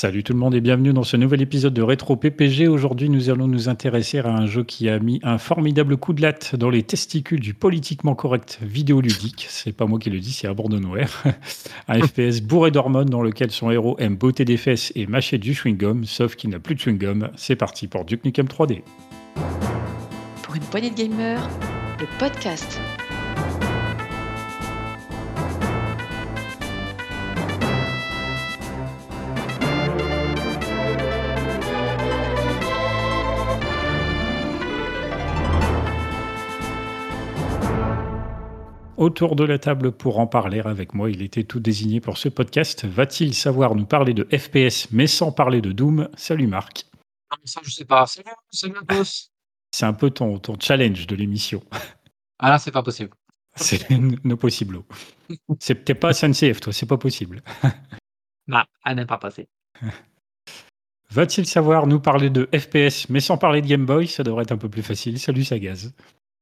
Salut tout le monde et bienvenue dans ce nouvel épisode de Rétro PPG. Aujourd'hui, nous allons nous intéresser à un jeu qui a mis un formidable coup de latte dans les testicules du politiquement correct vidéoludique. C'est pas moi qui le dis, c'est Abandonware. un FPS bourré d'hormones dans lequel son héros aime botter des fesses et mâcher du chewing-gum, sauf qu'il n'a plus de chewing-gum. C'est parti pour Duke Nukem 3D. Pour une poignée de gamers, le podcast. Autour de la table pour en parler avec moi, il était tout désigné pour ce podcast. Va-t-il savoir nous parler de FPS mais sans parler de Doom? Salut Marc. Non, mais ça, je sais pas. Salut, salut à tous. C'est un peu ton, ton challenge de l'émission. Ah là, c'est pas possible. C'est no possible. C'est peut-être pas SNCF, toi, c'est pas possible. Non, elle n'est pas passée. Va-t-il savoir nous parler de FPS mais sans parler de Game Boy? Ça devrait être un peu plus facile. Salut Sagaz.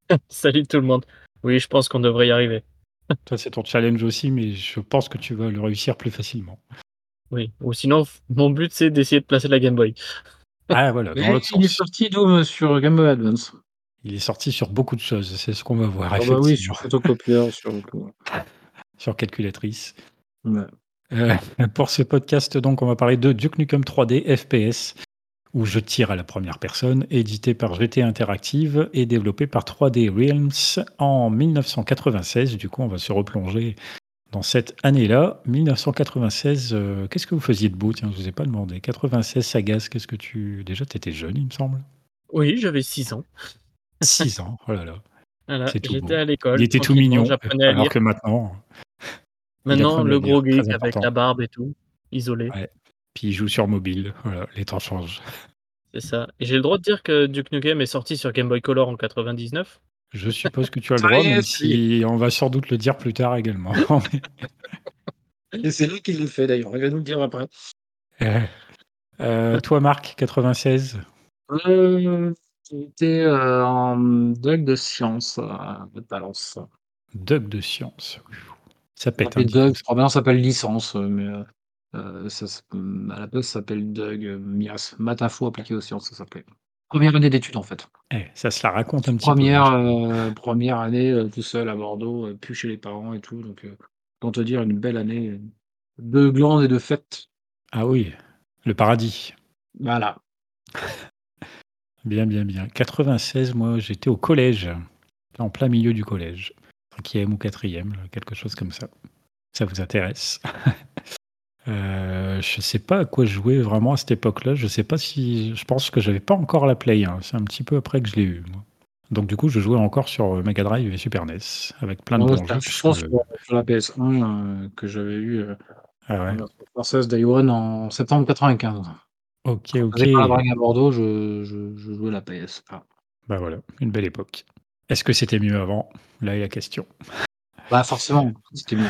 Salut tout le monde. Oui, je pense qu'on devrait y arriver. Toi, c'est ton challenge aussi, mais je pense que tu vas le réussir plus facilement. Oui. Ou sinon, mon but c'est d'essayer de placer la Game Boy. Ah voilà, dans Mais l'autre il est sorti Doom sur Game Boy Advance. Il est sorti sur beaucoup de choses, c'est ce qu'on va voir, Ah bah oui, sur photocopieur, sur calculatrice. Ouais. Euh, pour ce podcast, donc, on va parler de Duke Nukem 3D FPS, où je tire à la première personne, édité par GT Interactive et développé par 3D Realms en 1996. Du coup, on va se replonger dans cette année-là. 1996, euh, qu'est-ce que vous faisiez debout Tiens, je vous ai pas demandé. 96, Sagas, qu'est-ce que tu... Déjà, tu étais jeune, il me semble. Oui, j'avais 6 ans. 6 ans, oh là là. Voilà, J'étais beau. à l'école. Il était tout mignon, alors que maintenant... Maintenant, le gros geek avec la barbe et tout, isolé. Ouais. Puis il joue sur mobile, voilà, les temps changent. C'est ça. Et j'ai le droit de dire que Duke Nukem est sorti sur Game Boy Color en 99. Je suppose que tu as le droit, même si on va sans doute le dire plus tard également. Et c'est lui qui le fait d'ailleurs, il va nous le dire après. Euh, euh, toi, Marc, 96 Euh, J'étais euh, en Doug de science de Valence. Doug de science. Ça pète. hein, Doug, je crois bien ça s'appelle licence, euh, mais euh, ça, s- à la base ça s'appelle Doug euh, Mias, maths info appliqué aux sciences, ça s'appelait. Première année d'études en fait. Eh, ça se la raconte un petit Première, peu. euh, première année euh, tout seul à Bordeaux, euh, plus chez les parents et tout. Donc, euh, te dire, une belle année euh, de glandes et de fêtes. Ah oui, le paradis. Voilà. Bien, bien, bien. 96, moi, j'étais au collège, en plein milieu du collège. Cinquième ou quatrième, quelque chose comme ça. Ça vous intéresse? Euh, Je sais pas à quoi jouer vraiment à cette époque-là. Je sais pas si. Je pense que j'avais pas encore la Play. hein. C'est un petit peu après que je l'ai eu. moi. Donc du coup, je jouais encore sur euh, Mega Drive et Super NES avec plein de bons jeux. un puisque- choix sur, la PS1 euh, que j'avais eu euh, Ah ouais. Day One en septembre 95. Ok, ok. j'avais pas la drague à Bordeaux, je, je, je jouais la PS. Ah. Bah voilà, une belle époque. Est-ce que c'était mieux avant? Là est la question. Bah forcément, c'était mieux.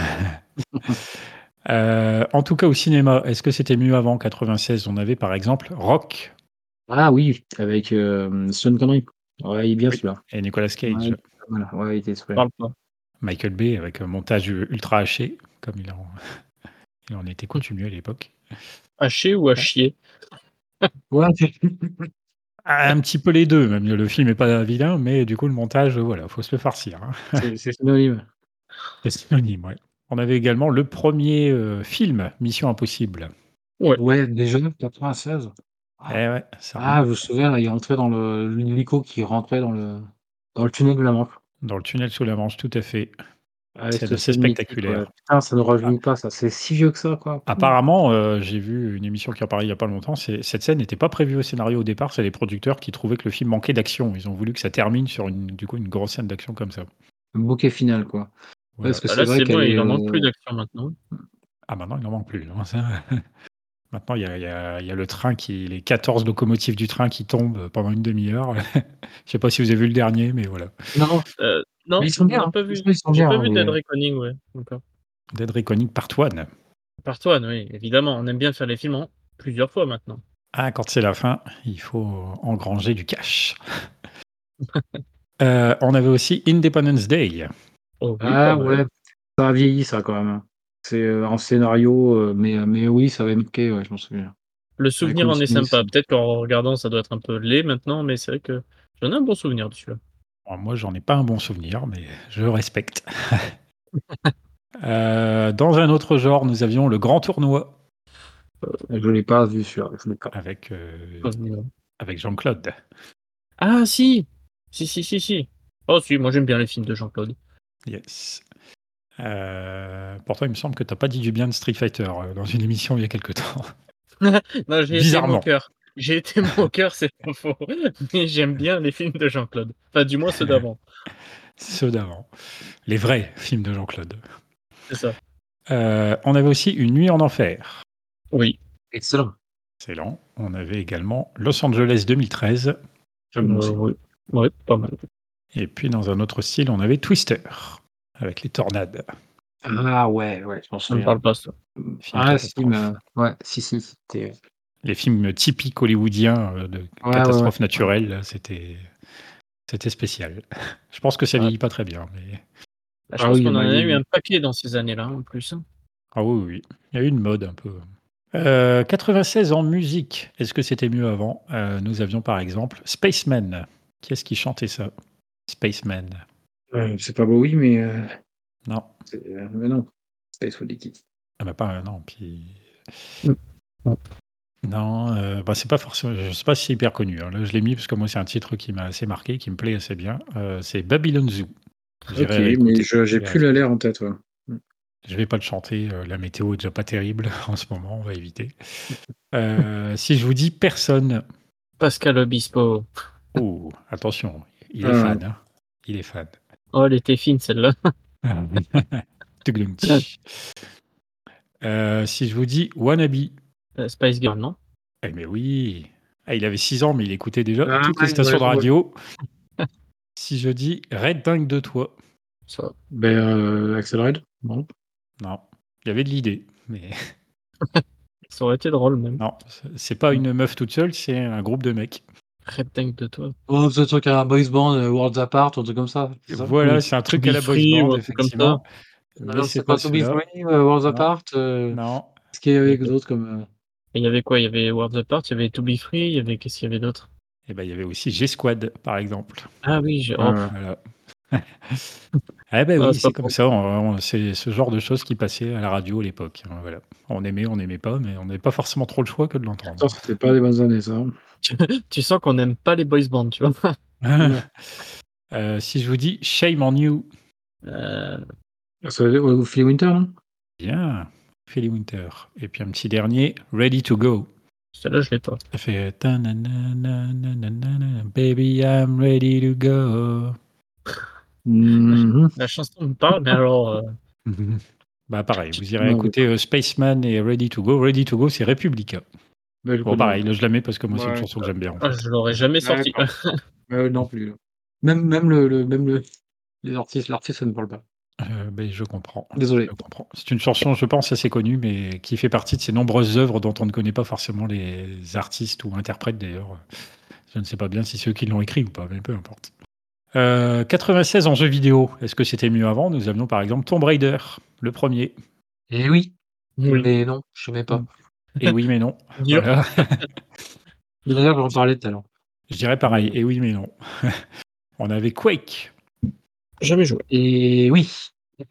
Euh, en tout cas, au cinéma, est-ce que c'était mieux avant 96 On avait par exemple Rock Ah oui, avec euh, Sean Connery. Ouais, il est bien Oui. celui-là. et Nicolas Cage. Ouais, voilà. ouais, il était super. Parle pas. Michael Bay avec un montage ultra haché, comme il en, il en était coutumier à l'époque. Haché ou à chier? Ouais, Un petit peu les deux, même le film est pas vilain, mais du coup le montage, voilà, faut se le farcir. hein. c'est c'est synonyme. C'est synonyme, ouais. On avait également le premier euh, film, Mission Impossible. Ouais, déjà, 96. Eh ouais, ça Ah, je me souviens, là, il rentrait dans le l'hélico qui rentrait dans le dans le tunnel de la Manche. Dans le tunnel sous la Manche, tout à fait. Avec C'est assez mythique, spectaculaire. ouais. Putain, ça ne rajeunit pas, ça. C'est si vieux que ça, quoi. Apparemment, euh, j'ai vu une émission qui en parlait il n'y a pas longtemps. Cette scène n'était pas prévue au scénario au départ. C'est les producteurs qui trouvaient que le film manquait d'action. Ils ont voulu que ça termine sur une, du coup, une grosse scène d'action comme ça. Le bouquet final, quoi. Voilà. Parce que Ah, c'est Là, vrai c'est bon, qu'elle il est, en manque euh, plus d'action maintenant. Ah, maintenant, il n'en manque plus. non, ça. Maintenant, il y, a, il y a- il y a le train, qui, les 14 locomotives du train qui tombent pendant une demi-heure. Je sais pas si vous avez vu le dernier, mais voilà. Non, Euh, non, Mais ils sont bien, hein. pas vu. Ils sont J'ai bien, pas hein, vu mais- Dead Reckoning, ouais. Dead Reckoning Part 1. Par toi, oui, évidemment. On aime bien faire les films en plusieurs fois maintenant. Ah, quand c'est la fin, il faut engranger du cash. Euh, on avait aussi Independence Day. Oh, oui, Ah ouais, ça a vieilli, ça, quand même. C'est euh, en scénario, euh, mais, mais oui, ça avait marqué, ouais, je m'en souviens. Le souvenir en est sympa. Peut-être qu'en regardant, ça doit être un peu laid maintenant, mais c'est vrai que j'en ai un bon souvenir de celui-là. Alors, moi, j'en ai pas un bon souvenir, mais je respecte. Euh, dans un autre genre, nous avions le grand tournoi Je l'ai pas vu pas. avec, euh, Souvenir. avec Jean-Claude. Ah si Si, si, si, si. Oh si, moi j'aime bien les films de Jean-Claude. Yes. Euh, pourtant, il me semble que tu n'as pas dit du bien de Street Fighter euh, dans une émission il y a quelque temps. Non, j'ai été Bizarrement. moqueur. J'ai été moqueur, c'est pas faux. Mais j'aime bien les films de Jean-Claude. Enfin, du moins ceux d'avant. Ceux d'avant. Les vrais films de Jean-Claude. C'est ça. Euh, on avait aussi Une nuit en enfer. Oui. Excellent. Excellent. On avait également Los Angeles 2013. J'aime Euh, oui. Ouais, pas mal. Et puis, dans un autre style, on avait Twister avec les tornades. Ah ouais, ouais, je m'en me souviens. parle pas, ça. Film Ah si, catastrophe. mais... ouais, si, si. C'était... Les films typiques hollywoodiens euh, de ouais, catastrophes ouais. naturelles, c'était c'était spécial. Je pense que ça Ouais. vieillit pas très bien. Mais... Bah, je Ah pense oui, qu'on en a eu un paquet dans ces années-là, en plus. hein. Ah oui, oui, il y a eu une mode un peu. Euh, 96 en musique. Est-ce que c'était mieux avant? Euh, Nous avions par exemple Spaceman. Qui est-ce qui chantait ça? Spaceman. Ouais, c'est pas beau, oui, mais... euh, Non. euh, mais non. Space for Liquid. Ah bah pas non. Puis Mm. Non, euh, bah c'est pas forcément. Je sais pas si c'est hyper connu. hein. Là, je l'ai mis parce que moi c'est un titre qui m'a assez marqué, qui me plaît assez bien. Euh, c'est Babylon Zoo. Ok, mais je- j'ai plus l'air en tête, ouais. Je vais pas le chanter. euh, la météo est déjà pas terrible en ce moment. On va éviter. Euh, si je vous dis personne. Pascal Obispo. Oh, attention, il est Ah. fan. hein. Il est fan. Oh, elle était fine, celle-là. Tuglunti. Euh, si je vous dis Wannabe. Euh, Spice Girl, non? Eh mais oui. Ah, il avait 6 ans, mais il écoutait déjà Ah, toutes les stations ouais, de ouais. radio. si je dis Red Dingue de toi. Ça. Ben, euh, Axel Red Non. Non. Il y avait de l'idée. Mais Ça aurait été drôle, même. non, c'est pas une meuf toute seule, c'est un groupe de mecs. Red Tank de toi. Oh, c'est un truc à un boys band, euh, Worlds Apart, un truc comme ça. Voilà, c'est un truc à la boys band, effectivement. Mais c'est pas To Be. Free, euh, Worlds. Apart. euh, Non. Qu'est-ce qu'il y avait d'autre comme. euh, il y avait quoi? Il y avait Worlds Apart, il y avait To Be Free, il y avait qu'est-ce qu'il y avait d'autre? Et ben il y avait aussi G-Squad, par exemple. Ah oui, j'ai... oh, euh, Voilà. eh ben Ah, oui, c'est comme ça. c'est ce genre de choses qui passaient à la radio à l'époque. hein, Voilà. On aimait, on n'aimait pas, mais on n'avait pas forcément trop le choix que de l'entendre. C'était pas les bonnes années, ça. tu sens qu'on n'aime pas les boys bands, tu vois. Euh, si je vous dis Shame on You, Euh, Ça veut dire ouais, Philly Winter, non? Bien, Philly Winter. Et puis un petit dernier, Ready to Go. Celle-là, je l'ai pas. Ça fait Baby, I'm ready to go. Mhm. La chanson me parle, mais alors... euh, Bah pareil, vous irez écouter euh, Spaceman et Ready to Go. Ready to Go, c'est Republica. Je Bon, pareil, là, je la mets parce que moi, c'est une Ouais, chanson que j'aime bien. en ah, fait. je l'aurais jamais sorti. Euh, non plus. Même, même, le, le- même le, les artistes, l'artiste, ça ne parle pas. Euh, ben, je comprends. Désolé. Je comprends. C'est une chanson, je pense, assez connue, mais qui fait partie de ces nombreuses œuvres dont on ne connaît pas forcément les artistes ou interprètes d'ailleurs. Je ne sais pas bien si c'est eux qui l'ont écrit ou pas, mais peu importe. Euh, 96 en jeux vidéo. Est-ce que c'était mieux avant? Nous avions par exemple Tomb Raider, le premier. Et oui. Oui. Mais non, je n'aimais pas. Et oui, mais non. Voilà. D'ailleurs, j'en parlais tout à l'heure. Je dirais pareil. Et oui, mais non. On avait Quake. Jamais joué. Et oui.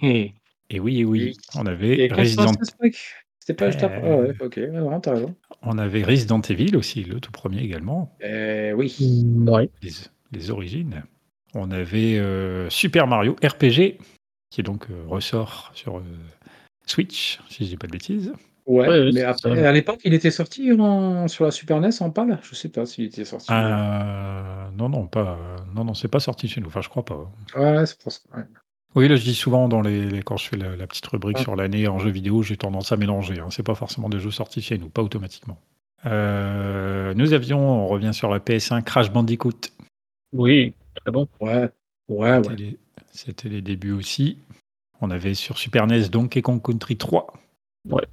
Et... Et oui, et oui. On avait Et Resident, 96, mec. C'était pas juste après. Euh, Ah ouais, ok, ouais, non, t'as raison. on avait Resident Evil aussi, le tout premier également. Euh, oui. Ouais. les, les origines. On avait euh, Super Mario RPG, qui donc euh, ressort sur euh, Switch, si je dis pas de bêtises. Ouais, Ouais, ouais, mais c'est après, ça. à l'époque, il était sorti en- sur la Super NES en PAL Je sais pas s'il était sorti. Euh, non, non, pas, non, non, c'est pas sorti chez nous. Enfin, je crois pas. Ouais, c'est pour ça. ouais. Oui, là, je dis souvent dans les, les- quand je fais la, la petite rubrique Ouais. sur l'année en jeux vidéo, j'ai tendance à mélanger. Hein. C'est pas forcément des jeux sortis chez nous, pas automatiquement. Euh, nous avions, on revient sur la PS1, Crash Bandicoot. Oui, très bon. Ouais, ouais, C'était ouais. les- C'était les débuts aussi. On avait sur Super NES Donkey Kong Country 3. Ouais.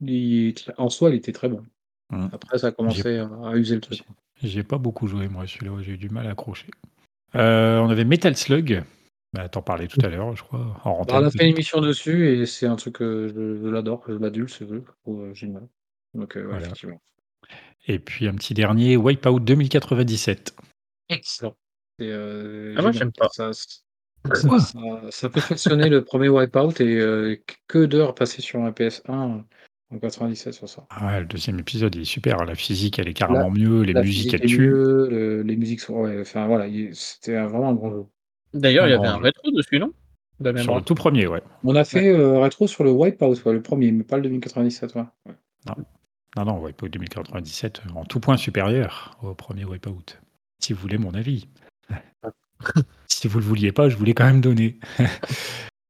Il- En soi, il était très bon. Hum. Après, ça a commencé à à user le truc. J'ai pas beaucoup joué, moi, celui-là, j'ai eu du mal à accrocher. Euh, on avait Metal Slug. Bah, T'en parlais tout à l'heure, je crois, en Bah, rentrant. on a fait une émission dessus et c'est un truc que je, je l'adore, je l'adule, c'est vrai. je trouve, euh, génial. Donc, euh, ouais, Voilà. effectivement. Et puis un petit dernier, Wipeout 2097. Excellent. Et, euh, Ah, moi, génial. j'aime pas. Ça, ça, ça, ça peut fonctionner le premier Wipeout et euh, que d'heures passées sur un PS1 en 97 sur ça. Ah ouais, le deuxième épisode, il est super. La physique, elle est carrément mieux. Les musiques, elles tuent. le- les musiques sont. Ouais, enfin voilà, il- c'était un- vraiment un grand jeu. D'ailleurs, il y avait un rétro dessus, non? De Sur le tout premier, ouais. On a fait euh, rétro sur le Wipeout, ouais, le premier, mais pas le 2097. Ouais. Ouais. Non, non, Wipeout 2097, euh, en tout point supérieur au premier Wipeout. Si vous voulez mon avis. si vous le vouliez pas, je vous l'ai quand même donné.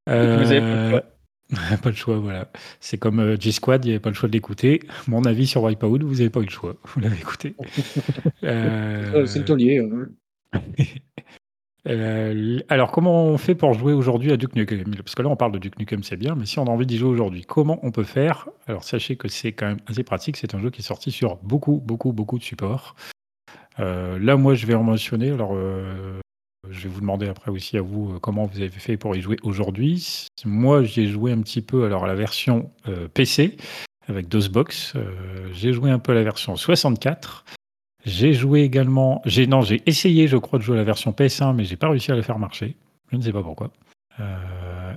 Vous avez pas le choix. Euh, pas le choix, voilà. C'est comme euh, G-Squad, il n'y avait pas le choix de l'écouter. Mon avis sur Wipeout, vous n'avez pas eu le choix. Vous l'avez écouté. Euh, Euh, C'est le taulier. euh. Euh, alors, comment on fait pour jouer aujourd'hui à Duke Nukem? Parce que là, on parle de Duke Nukem, c'est bien, mais si on a envie d'y jouer aujourd'hui, comment on peut faire? Alors, sachez que c'est quand même assez pratique. C'est un jeu qui est sorti sur beaucoup, beaucoup, beaucoup de supports. Euh, là, moi, je vais en mentionner. Alors, euh, je vais vous demander après aussi à vous euh, comment vous avez fait pour y jouer aujourd'hui. Moi, j'y ai joué un petit peu alors à la version euh, PC avec DOSBox. Euh, j'ai joué un peu à la version 64. J'ai joué également. J'ai non, j'ai essayé, je crois, de jouer à la version PS1, mais j'ai pas réussi à la faire marcher. Je ne sais pas pourquoi.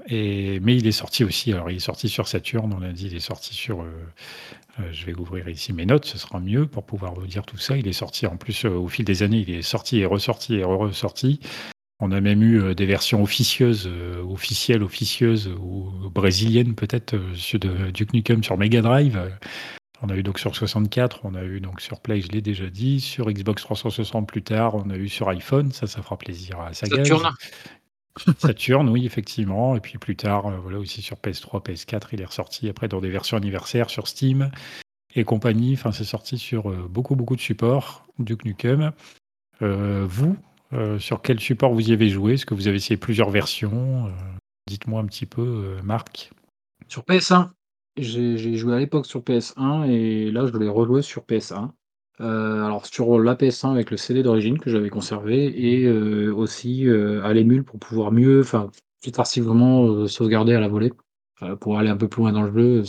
Mais il est sorti aussi. Alors, il est sorti sur Saturn. On a dit, il est sorti sur. Euh, je vais ouvrir ici mes notes, ce sera mieux pour pouvoir vous dire tout ça. Il est sorti en plus euh, au fil des années. Il est sorti et ressorti et ressorti. On a même eu euh, des versions officieuses, officielles, officieuses ou brésiliennes peut-être de Duke Nukem sur Mega Drive. On a eu donc sur 64, on a eu donc sur Play, je l'ai déjà dit, sur Xbox 360 plus tard, on a eu sur iPhone, ça, ça fera plaisir à Sagaz. Saturn. Saturn, oui, effectivement. Et puis plus tard, euh, voilà aussi sur PS3, PS4, il est ressorti après dans des versions anniversaires sur Steam et compagnie. Enfin, c'est sorti sur euh, beaucoup, beaucoup de supports, Duke Nukem. Euh, vous, sur quel support vous y avez joué? Est-ce que vous avez essayé plusieurs versions? Dites-moi un petit peu, Marc. Sur PS1, j'ai joué à l'époque sur PS1 et là je voulais rejouer sur PS1. Euh, alors sur la PS1 avec le CD d'origine que j'avais conservé et euh, aussi euh, à l'émule pour pouvoir mieux, enfin plus tardivement euh, sauvegarder à la volée pour aller un peu plus loin dans le jeu.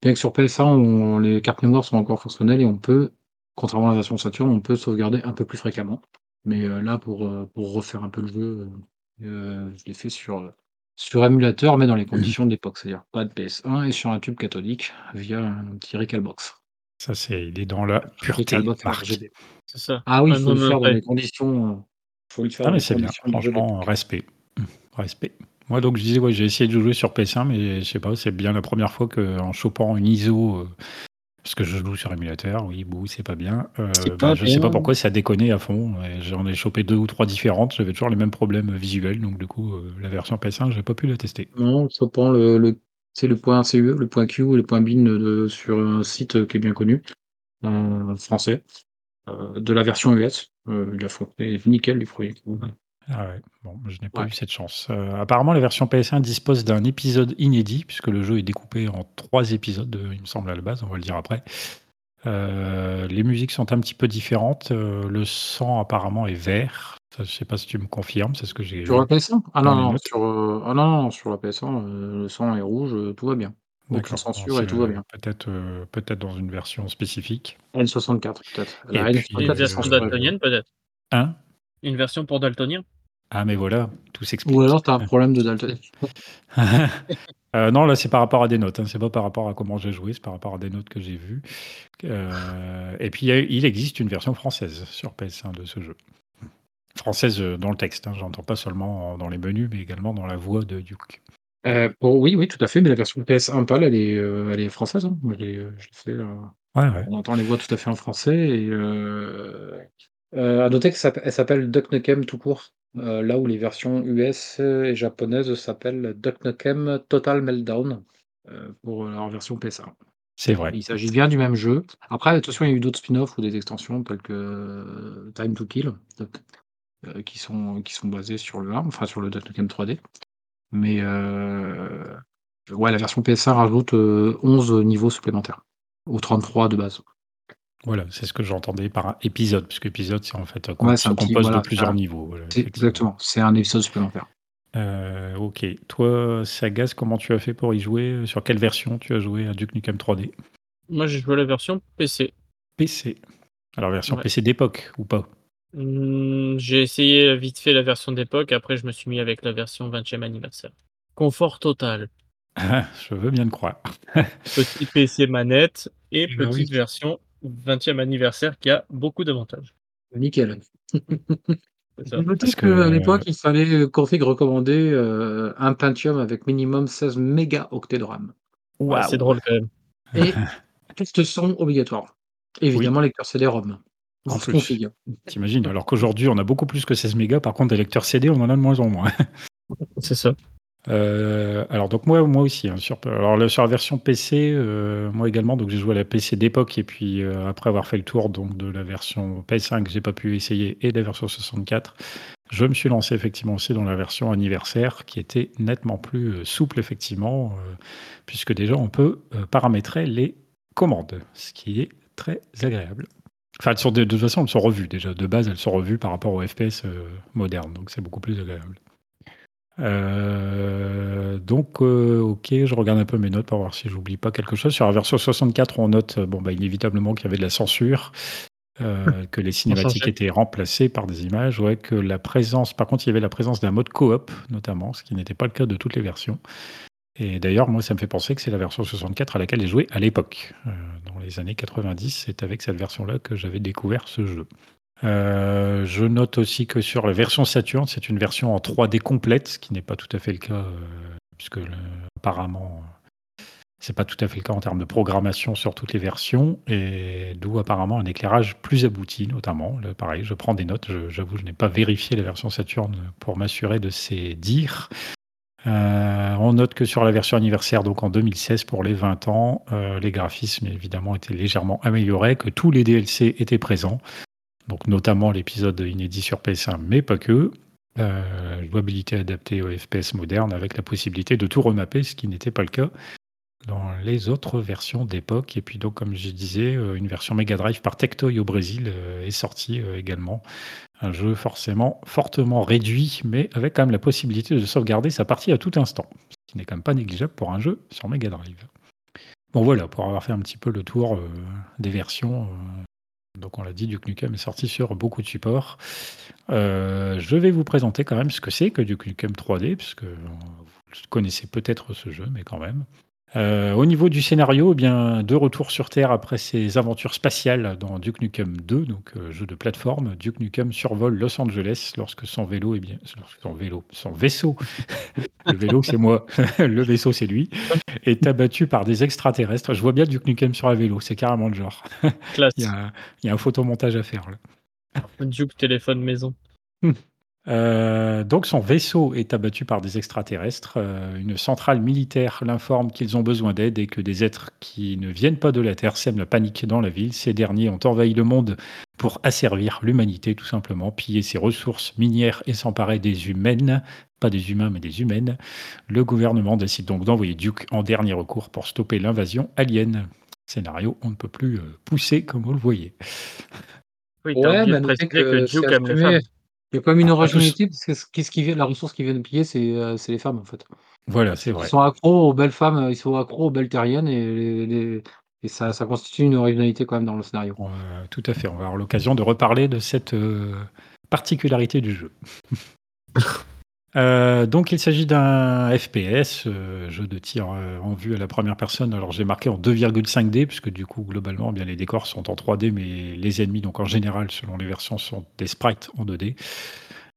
Bien que sur PS1 on- les cartes mémoire sont encore fonctionnelles et on peut, contrairement à la version Saturn, on peut sauvegarder un peu plus fréquemment. Mais là pour, pour refaire un peu le jeu, je l'ai fait sur, sur émulateur, mais dans les conditions de l'époque, c'est-à-dire pas de PS1 et sur un tube cathodique via un petit Recalbox. Ça, c'est, il est dans la pureté. C'est ça. Ah oui, Ah, il faut non, le faire dans ouais. les conditions. euh, faut le faire Ah, dans mais les c'est bien, franchement, respect. Hum, Respect. Moi, donc, je disais, ouais, j'ai essayé de jouer sur PS1, mais je sais pas, c'est bien la première fois qu'en chopant une ISO, euh, parce que je joue sur émulateur, oui, bouh, c'est pas bien. euh, C'est bah, pas je sais pas bien. pourquoi ça a déconné à fond. J'en ai chopé deux ou trois différentes, j'avais toujours les mêmes problèmes visuels, donc du coup, euh, la version PS1, j'ai pas pu la tester. Non, le, le, c'est le point CE, le point Q et le point BIN de- sur un site qui est bien connu, euh, français, euh, de la version US. Euh, il a fonctionné nickel du premier coup. Ah ouais, bon, je n'ai pas Ouais. eu cette chance. Euh, apparemment, la version PS1 dispose d'un épisode inédit, puisque le jeu est découpé en trois épisodes, il me semble, à la base, on va le dire après. Euh, les musiques sont un petit peu différentes. euh, le sang, apparemment, est vert. Ça, je sais pas si tu me confirmes, c'est ce que j'ai Sur la PS1 Ah non, non, sur, euh, ah non, non, sur la PS1, euh, le sang est rouge, euh, tout va bien. Aucune censure et tout va bien. Peut-être euh, peut-être dans une version spécifique. N64 peut-être. Et La puis, Une N64 version daltonienne, peut-être. Hein? Une version pour daltonien? Ah, mais voilà, tout s'explique. Ou alors t'as un problème de Dalton. Euh, non, là, c'est par rapport à des notes. Hein. C'est pas par rapport à comment j'ai joué, c'est par rapport à des notes que j'ai vues. Euh, et puis, il existe une version française sur PS1 de ce jeu. Française euh, dans le texte. Hein. J'entends pas seulement en- dans les menus, mais également dans la voix de Duke. Euh, oui, oui, tout à fait, mais la version PS1 PAL, elle est, elle est française. Hein. Je l'ai, fait, Ouais, ouais. on entend les voix tout à fait en français. Et, à noter qu'elle s'appelle, elle s'appelle Duck Nukem tout court, euh, là où les versions US et japonaises s'appellent Duck Nukem Total Meltdown euh, pour leur version PS1. C'est vrai. Il s'agit bien du même jeu. Après, attention, il y a eu d'autres spin-offs ou des extensions telles que euh, Time to Kill, euh, qui, sont, qui sont basées sur le 1, enfin sur le Duck Nukem 3D. Mais ouais, la version PS1 rajoute euh, 11 niveaux supplémentaires aux 33 de base. Voilà, c'est ce que j'entendais par épisode, puisque épisode, c'est en fait Ouais, c'est un petit- voilà, de plusieurs niveaux. voilà. Exactement, c'est un épisode supplémentaire. Euh, ok. Toi, Sagas, comment tu as fait pour y jouer? Sur quelle version tu as joué à Duke Nukem 3D Moi, j'ai joué à la version PC. PC. Alors, version Ouais. PC d'époque ou pas? Hmm, j'ai essayé vite fait la version d'époque, après je me suis mis avec la version 20e anniversaire. Confort total. Ah, Je veux bien le croire. Petit PC manette et Bah petite oui. version 20e anniversaire qui a beaucoup d'avantages. Nickel. Notez Parce qu'à que- l'époque, il fallait euh, config recommander euh, un Pentium avec minimum 16 mégaoctets de RAM. Ouais, c'est drôle quand même. Et test son obligatoire. Évidemment, lecteur CD-ROM. En plus. config. T'imagines Alors qu'aujourd'hui, on a beaucoup plus que 16 mégas. Par contre, des lecteurs CD, on en a de moins en moins. C'est ça. Euh, alors donc moi, moi aussi. hein, sur, alors sur la version PC, euh, moi également. Donc j'ai joué à la PC d'époque et puis euh, après avoir fait le tour donc de la version PS5, j'ai pas pu essayer et de la version 64. Je me suis lancé effectivement aussi dans la version anniversaire qui était nettement plus souple effectivement, puisque déjà on peut paramétrer les commandes, ce qui est très agréable. Enfin, de, de toute façon, elles sont revues déjà. De base, elles sont revues par rapport aux FPS modernes, donc c'est beaucoup plus agréable. Euh, donc, euh, ok, je regarde un peu mes notes pour voir si j'oublie pas quelque chose. Sur la version 64, on note bon, bah, inévitablement qu'il y avait de la censure, euh, que les cinématiques étaient remplacées par des images, ouais, que la présence, par contre, il y avait la présence d'un mode coop, notamment, ce qui n'était pas le cas de toutes les versions. Et d'ailleurs, moi, ça me fait penser que c'est la version 64 à laquelle j'ai joué à l'époque, dans les années 90. C'est avec cette version-là que j'avais découvert ce jeu. Euh, je note aussi que sur la version Saturn, c'est une version en 3D complète, ce qui n'est pas tout à fait le cas, euh, puisque le- apparemment, euh, c'est pas tout à fait le cas en termes de programmation sur toutes les versions, et d'où apparemment un éclairage plus abouti, notamment. Pareil, je prends des notes. je- J'avoue, je n'ai pas vérifié la version Saturn pour m'assurer de ces dires. On note que sur la version anniversaire, donc en 2016 pour les 20 ans, les graphismes évidemment étaient légèrement améliorés, que tous les DLC étaient présents, donc notamment l'épisode inédit sur PS1, mais pas que. Euh, jouabilité adaptée aux FPS modernes avec la possibilité de tout remapper, ce qui n'était pas le cas dans les autres versions d'époque. Et puis donc, comme je disais, euh, une version Mega Drive par Tectoy au Brésil euh, est sortie également. Un jeu forcément fortement réduit, mais avec quand même la possibilité de sauvegarder sa partie à tout instant, ce qui n'est quand même pas négligeable pour un jeu sur Mega Drive. Bon voilà, pour avoir fait un petit peu le tour des versions. Donc on l'a dit, Duke Nukem est sorti sur beaucoup de supports. Euh, je vais vous présenter quand même ce que c'est que Duke Nukem 3D, puisque vous connaissez peut-être ce jeu, mais quand même. Euh, au niveau du scénario, eh bien, de retour sur Terre après ses aventures spatiales dans Duke Nukem 2, donc euh, jeu de plateforme, Duke Nukem survole Los Angeles lorsque son vélo, eh bien, son vélo, son vaisseau, le vélo c'est moi, le vaisseau c'est lui, est abattu par des extraterrestres. Je vois bien Duke Nukem sur un vélo, c'est carrément le genre. Classe. Il y a, il y a un photomontage à faire là. Duke téléphone maison. Euh, donc son vaisseau est abattu par des extraterrestres. Euh, une centrale militaire l'informe qu'ils ont besoin d'aide et que des êtres qui ne viennent pas de la Terre sèment la panique dans la ville. Ces derniers ont envahi le monde pour asservir l'humanité tout simplement, piller ses ressources minières et s'emparer des humaines, pas des humains mais des humaines. Le gouvernement décide donc d'envoyer Duke en dernier recours pour stopper l'invasion alien. Scénario, on ne peut plus euh, pousser comme vous le voyez. Oui, Ouais, préciser que que Duke aime les femmes. Il y a quand même une Ah, originalité, parce que ce- qu'est-ce qui vient, la ressource qui vient de piller, c'est euh, c'est les femmes, en fait. Voilà, c'est vrai. Ils sont accros aux belles femmes, ils sont accros aux belles terriennes, et, les- les- et ça, ça constitue une originalité quand même dans le scénario. Euh, tout à fait. On va avoir l'occasion de reparler de cette euh, particularité du jeu. Euh, donc, il s'agit d'un FPS, euh, jeu de tir euh, en vue à la première personne. Alors, j'ai marqué en 2,5D, puisque du coup, globalement, eh bien, les décors sont en 3D, mais les ennemis, donc en général, selon les versions, sont des sprites en 2D.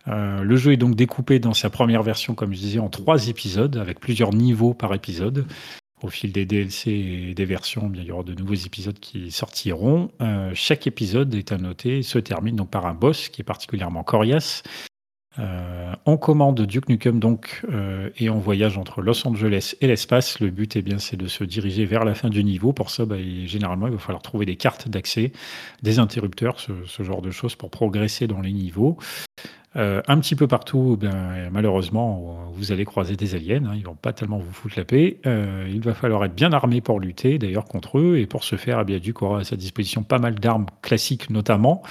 Euh, le jeu est donc découpé dans sa première version, comme je disais, en trois épisodes, avec plusieurs niveaux par épisode. Au fil des DLC et des versions, bien, il y aura de nouveaux épisodes qui sortiront. Chaque épisode est à noter et se termine donc par un boss qui est particulièrement coriace. Euh, on commande Duke Nukem donc euh, et on voyage entre Los Angeles et l'espace. Le but, eh bien, c'est de se diriger vers la fin du niveau. Pour ça, bah, généralement, il va falloir trouver des cartes d'accès, des interrupteurs, ce, genre de choses pour progresser dans les niveaux. Euh, un petit peu partout, ben, malheureusement, vous allez croiser des aliens. hein, ils vont pas tellement vous foutre la paix. Il va falloir être bien armé pour lutter, d'ailleurs, contre eux. Et pour ce faire, eh Duke aura à sa disposition pas mal d'armes classiques, notamment.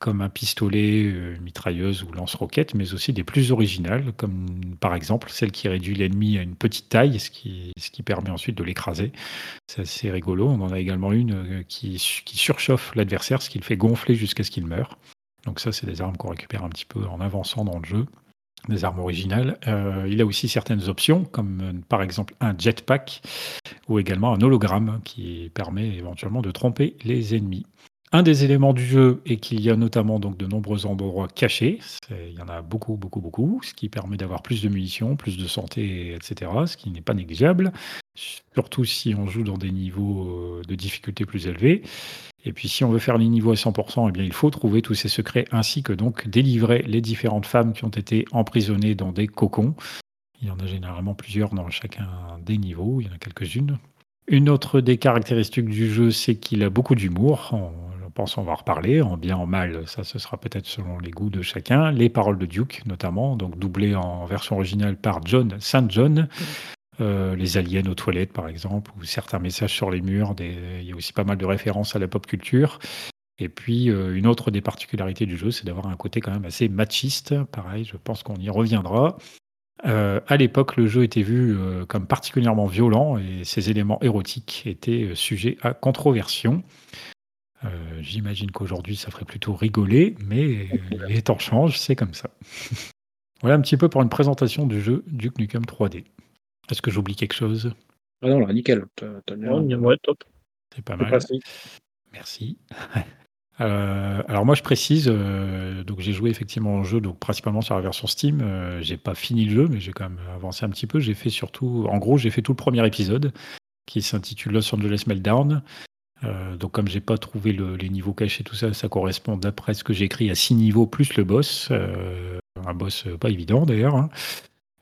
Comme un pistolet, euh, mitrailleuse ou lance-roquette, mais aussi des plus originales, comme par exemple celle qui réduit l'ennemi à une petite taille, ce qui, permet ensuite de l'écraser. C'est assez rigolo. On en a également une euh, qui, surchauffe l'adversaire, ce qui le fait gonfler jusqu'à ce qu'il meure. Donc ça, c'est des armes qu'on récupère un petit peu en avançant dans le jeu des armes originales. Euh, il a aussi certaines options, comme par exemple un jetpack ou également un hologramme qui permet éventuellement de tromper les ennemis. Un des éléments du jeu est qu'il y a notamment donc de nombreux endroits cachés. Il y en a beaucoup, beaucoup, beaucoup, ce qui permet d'avoir plus de munitions, plus de santé, etc. Ce qui n'est pas négligeable, surtout si on joue dans des niveaux euh, de difficulté plus élevés. Et puis si on veut faire les niveaux à 100%, eh bien, il faut trouver tous ces secrets ainsi que donc délivrer les différentes femmes qui ont été emprisonnées dans des cocons. Il y en a généralement plusieurs dans chacun des niveaux, il y en a quelques-unes. Une autre des caractéristiques du jeu, c'est qu'il a beaucoup d'humour. Pense qu'on va en reparler, en bien, en mal, ça ce sera peut-être selon les goûts de chacun. Les paroles de Duke notamment, donc doublées en version originale par John St. John. Euh, les aliens aux toilettes, par exemple, ou certains messages sur les murs. Il y a aussi pas mal de références à la pop culture. Et puis, euh, une autre des particularités du jeu, c'est d'avoir un côté quand même assez machiste. Pareil, je pense qu'on y reviendra. Euh, à l'époque, le jeu était vu comme particulièrement violent et ses éléments érotiques étaient sujets à controversion. J'imagine qu'aujourd'hui, ça ferait plutôt rigoler, mais les temps changent, c'est comme ça. voilà un petit peu pour une présentation du jeu Duke Nukem 3D. Est-ce que j'oublie quelque chose? Ah non, là, nickel. Ouais, top. C'est pas mal. Merci. Euh, alors moi je précise, euh, donc j'ai joué effectivement au jeu, donc principalement sur la version Steam. Euh, j'ai pas fini le jeu, mais j'ai quand même avancé un petit peu. J'ai fait surtout, en gros, j'ai fait tout le premier épisode qui s'intitule Los Angeles Meltdown. Donc comme j'ai pas trouvé les niveaux cachés, tout ça, ça correspond d'après ce que j'ai écrit à six niveaux plus le boss. un boss pas évident d'ailleurs. Hein.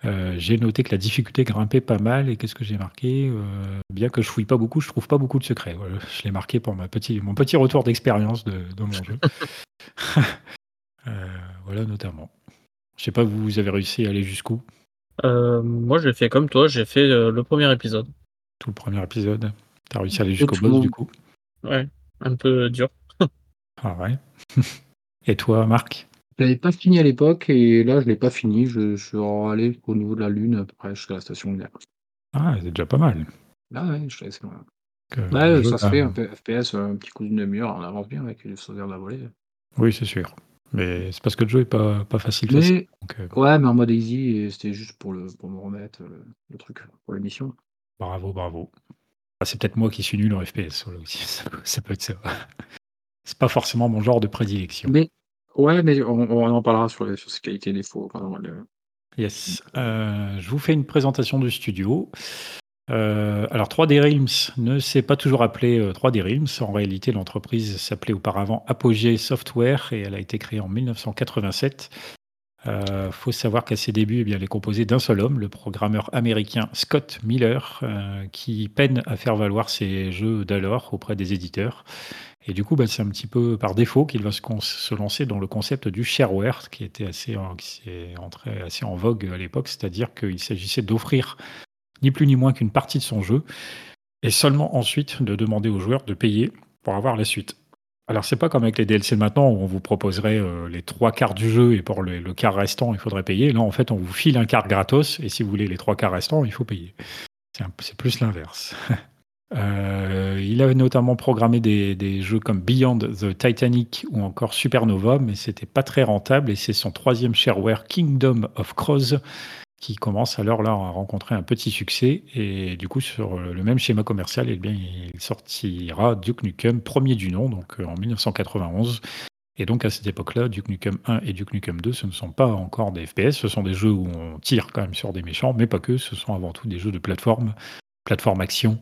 Euh, j'ai noté que la difficulté grimpait pas mal et qu'est-ce que j'ai marqué euh, Bien que je fouille pas beaucoup, je trouve pas beaucoup de secrets. je l'ai marqué pour ma petit, mon petit retour d'expérience de, mon jeu. Euh, voilà notamment. Je sais pas, vous avez réussi à aller jusqu'où? Moi, j'ai fait comme toi, j'ai fait le premier épisode. Tout le premier épisode Tu as réussi à aller jusqu'au boss du coup? Ouais, un peu dur. ah ouais. et toi, Marc? Je l'avais pas fini à l'époque et là, je l'ai pas fini. Je, je suis allé au niveau de la Lune, à peu près jusqu'à la station de l'air. Ah, c'est déjà pas mal. Ah ouais, je suis assez loin. ouais, ça se fait, un FPS, un petit coup d'une demi-heure, on avance bien avec les sauvegardes de la volée. Oui, c'est sûr. Mais c'est parce que le jeu est pas, pas facile. Mais, euh, Ouais, mais en mode easy, c'était juste pour, le, pour me remettre le, truc, pour l'émission. Bravo, bravo. C'est peut-être moi qui suis nul en FPS, ça, peut être ça. C'est pas forcément mon genre de prédilection. Mais Ouais, mais on, en parlera sur, les, sur ses qualités et défauts. Yes. Euh, je vous fais une présentation du studio. Euh, alors 3D Realms ne s'est pas toujours appelé 3D euh, Realms. En réalité, l'entreprise s'appelait auparavant Apogee Software et elle a été créée en 1987. Il faut savoir qu'à ses débuts, eh bien, elle est composée d'un seul homme, le programmeur américain Scott Miller, qui peine à faire valoir ses jeux d'alors auprès des éditeurs. Et du coup, bah, c'est un petit peu par défaut qu'il va se, lancer dans le concept du shareware, qui était assez, qui est entré assez en vogue à l'époque, c'est-à-dire qu'il s'agissait d'offrir ni plus ni moins qu'une partie de son jeu, et seulement ensuite de demander aux joueurs de payer pour avoir la suite. Alors c'est pas comme avec les DLC maintenant où on vous proposerait euh, les trois quarts du jeu et pour le, quart restant il faudrait payer. Là en fait on vous file un quart gratos et si vous voulez les trois quarts restants il faut payer. C'est plus l'inverse. Euh, il avait notamment programmé des, jeux comme Beyond the Titanic ou encore Supernova, mais c'était pas très rentable et c'est son troisième shareware Kingdom of Crows qui commence alors là à rencontrer un petit succès et du coup sur le même schéma commercial, eh bien, il sortira Duke Nukem premier du nom, donc euh, en 1991. Et donc à cette époque-là, Duke Nukem 1 et Duke Nukem 2, ce ne sont pas encore des FPS, ce sont des jeux où on tire quand même sur des méchants, mais pas que, ce sont avant tout des jeux de plateforme, plateforme action,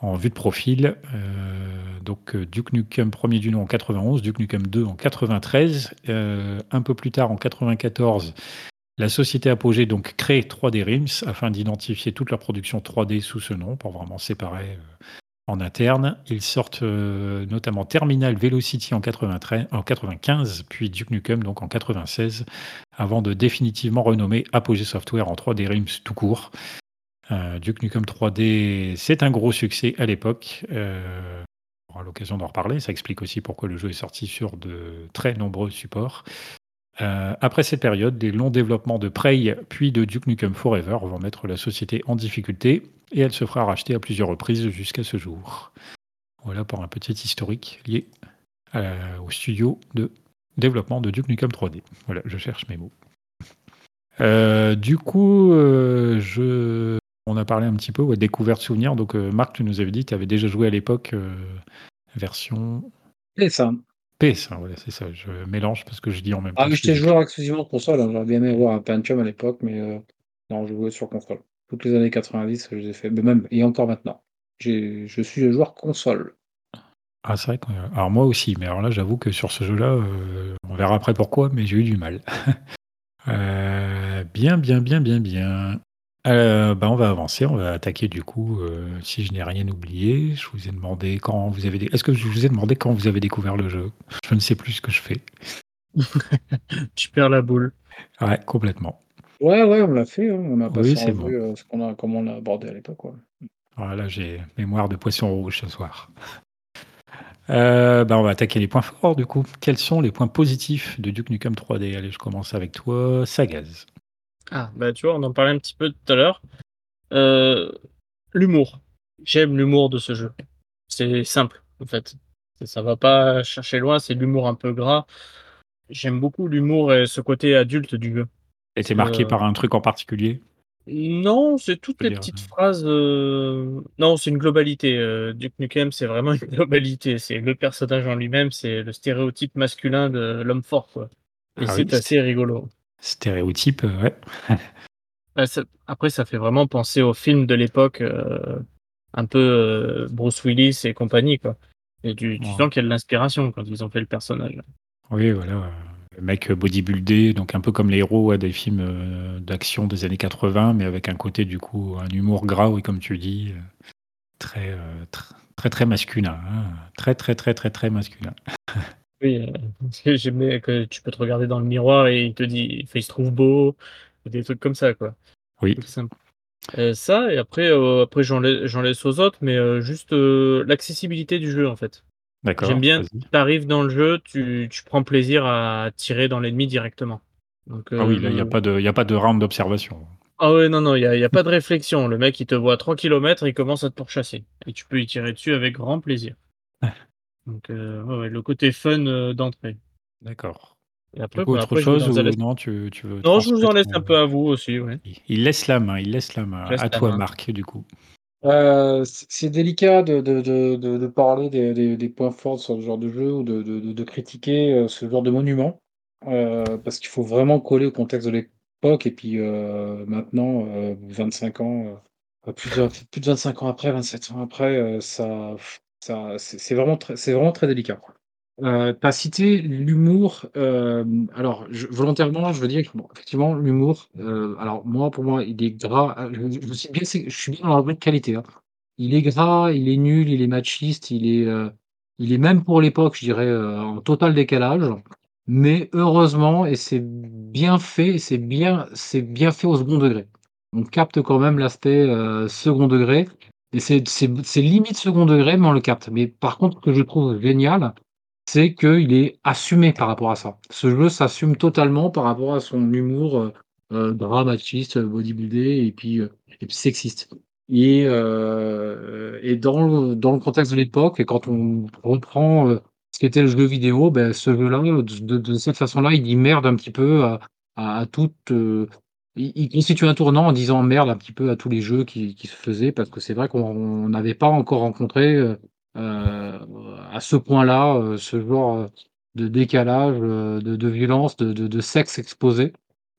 en vue de profil. Euh, donc euh, Duke Nukem premier du nom en 91, Duke Nukem 2 en 93. Euh, un peu plus tard, en 94, la société Apogee donc crée 3D Rims afin d'identifier toute leur production 3D sous ce nom pour vraiment séparer en interne. Ils sortent notamment Terminal Velocity en, 93, en 95, puis Duke Nukem donc en 96, avant de définitivement renommer Apogee Software en 3D Rims tout court. Euh, Duke Nukem 3D, c'est un gros succès à l'époque. Euh, aura l'occasion d'en reparler. Ça explique aussi pourquoi le jeu est sorti sur de très nombreux supports. Euh, après cette période, des longs développements de Prey puis de Duke Nukem Forever vont mettre la société en difficulté et elle se fera racheter à plusieurs reprises jusqu'à ce jour. Voilà pour un petit historique lié euh, au studio de développement de Duke Nukem 3D. Voilà, je cherche mes mots. Euh, du coup, je... on a parlé un petit peu, ouais, découverte souvenir. Donc, Marc, tu nous avais dit que tu avais déjà joué à l'époque version. C'est ça. PS, voilà, c'est ça. Je mélange parce que je dis en même temps. Ah, mais j'étais joueur exclusivement de console. hein. J'aurais bien aimé avoir un Pentium à l'époque, mais euh, non, je jouais sur console. Toutes les années 90, je les ai fait. Mais même, et encore maintenant. Je suis joueur console. Ah, c'est vrai que... Alors moi aussi, mais alors là, j'avoue que sur ce jeu-là, euh, on verra après pourquoi, mais j'ai eu du mal. Euh, bien, bien, bien, bien, bien. Euh, bah, on va avancer, on va attaquer du coup, euh, si je n'ai rien oublié. Je vous ai demandé quand vous avez... dé- Est-ce que je vous ai demandé quand vous avez découvert le jeu? Je ne sais plus ce que je fais. Tu perds la boule. Ouais, complètement. Ouais, ouais, on l'a fait. hein. On a Oui, passé c'est en bon. revue euh, ce qu'on a, comment on l'a abordé à l'époque. ouais. Voilà, j'ai mémoire de poisson rouge ce soir. Euh, bah, on va attaquer les points forts du coup. Quels sont les points positifs de Duke Nukem 3D Allez, je commence avec toi, Sagaz. Ah, bah tu vois, on en parlait un petit peu tout à l'heure. Euh, l'humour. J'aime l'humour de ce jeu. C'est simple, en fait. Ça va pas chercher loin, c'est l'humour un peu gras. J'aime beaucoup l'humour et ce côté adulte du jeu. Et t'es marqué Euh, par un truc en particulier? Non, c'est toutes les dire, petites euh, phrases. euh, Non, c'est une globalité. euh, Duke Nukem, c'est vraiment une globalité. C'est le personnage en lui-même, c'est le stéréotype masculin de l'homme fort, quoi. Et Ah c'est oui, assez rigolo. Stéréotype, euh, ouais. Bah, ça- Après, ça fait vraiment penser aux films de l'époque, euh, un peu euh, Bruce Willis et compagnie, quoi. Et tu, tu Ouais. sens qu'il y a de l'inspiration quand ils ont fait le personnage. Oui, voilà. Le mec bodybuildé, donc un peu comme les héros ouais, des films euh, d'action des années 80, mais avec un côté du coup, un humour gras, oui, comme tu dis, très, euh, tr- très, très masculin. hein. Très, très, très, très, très masculin. Oui, parce que j'aime bien que tu peux te regarder dans le miroir et il te dit, enfin, il se trouve beau, des trucs comme ça, quoi. Oui, Truc simple. Euh, ça, et après, euh, après j'en lai- j'en laisse aux autres, mais euh, juste l'accessibilité du jeu, en fait. d'accord. J'aime bien, vas-y. tu arrives dans le jeu, tu, tu prends plaisir à tirer dans l'ennemi directement. Donc, Ah oui, là, il n'y a, pas de- il y a pas de round d'observation. Ah ouais, non, non, il n'y a, y a pas de réflexion. Le mec, il te voit à 3 km, il commence à te pourchasser. Et tu peux y tirer dessus avec grand plaisir. Donc, euh, ouais, ouais, le côté fun euh, d'entrée. D'accord. Et après, Du coup, bah, autre après, je vous chose en ou laisse- non tu, tu veux Non, je vous en transmettre laisse ton- un peu à vous aussi, ouais. Il- Il laisse la main, il laisse la main. Je laisse À la toi, main. Marc, du coup. Euh, c- c'est délicat de, de, de, de, de parler des, des, des points forts sur ce genre de jeu ou de, de, de, de critiquer euh, ce genre de monument euh, parce qu'il faut vraiment coller au contexte de l'époque et puis euh, maintenant, euh, 25 ans, euh, plus, de, plus de 25 ans après, 27 ans après, euh, ça, c'est vraiment, c'est vraiment très délicat. Euh, tu as cité l'humour. euh, alors, volontairement, je veux dire bon, effectivement, l'humour, euh, alors moi, pour moi, il est gras. euh, Je, je suis bien, je suis bien dans la bonne qualité. hein. Il est gras, il est nul, il est machiste, il est, il est même pour l'époque, je dirais, en total décalage. Mais heureusement, et c'est bien fait, c'est bien, c'est bien fait au second degré. On capte quand même l'aspect second degré. Et c'est limite second degré, mais on le capte. Mais par contre, ce que je trouve génial, c'est qu'il est assumé par rapport à ça. Ce jeu s'assume totalement par rapport à son humour euh, euh, dramatiste, bodybuildé et puis, euh, et puis sexiste. Et, euh, et dans, le, dans le contexte de l'époque, et quand on reprend euh, ce qu'était le jeu vidéo, ben, ce jeu-là, de, cette façon-là, il dit merde un petit peu à, à, à toute. euh, il, il constitue un tournant en disant merde un petit peu à tous les jeux qui, qui se faisaient, parce que c'est vrai qu'on on n'avait pas encore rencontré. euh, euh, à ce point-là, euh, ce genre de décalage, de, de violence, de, de, de sexe exposé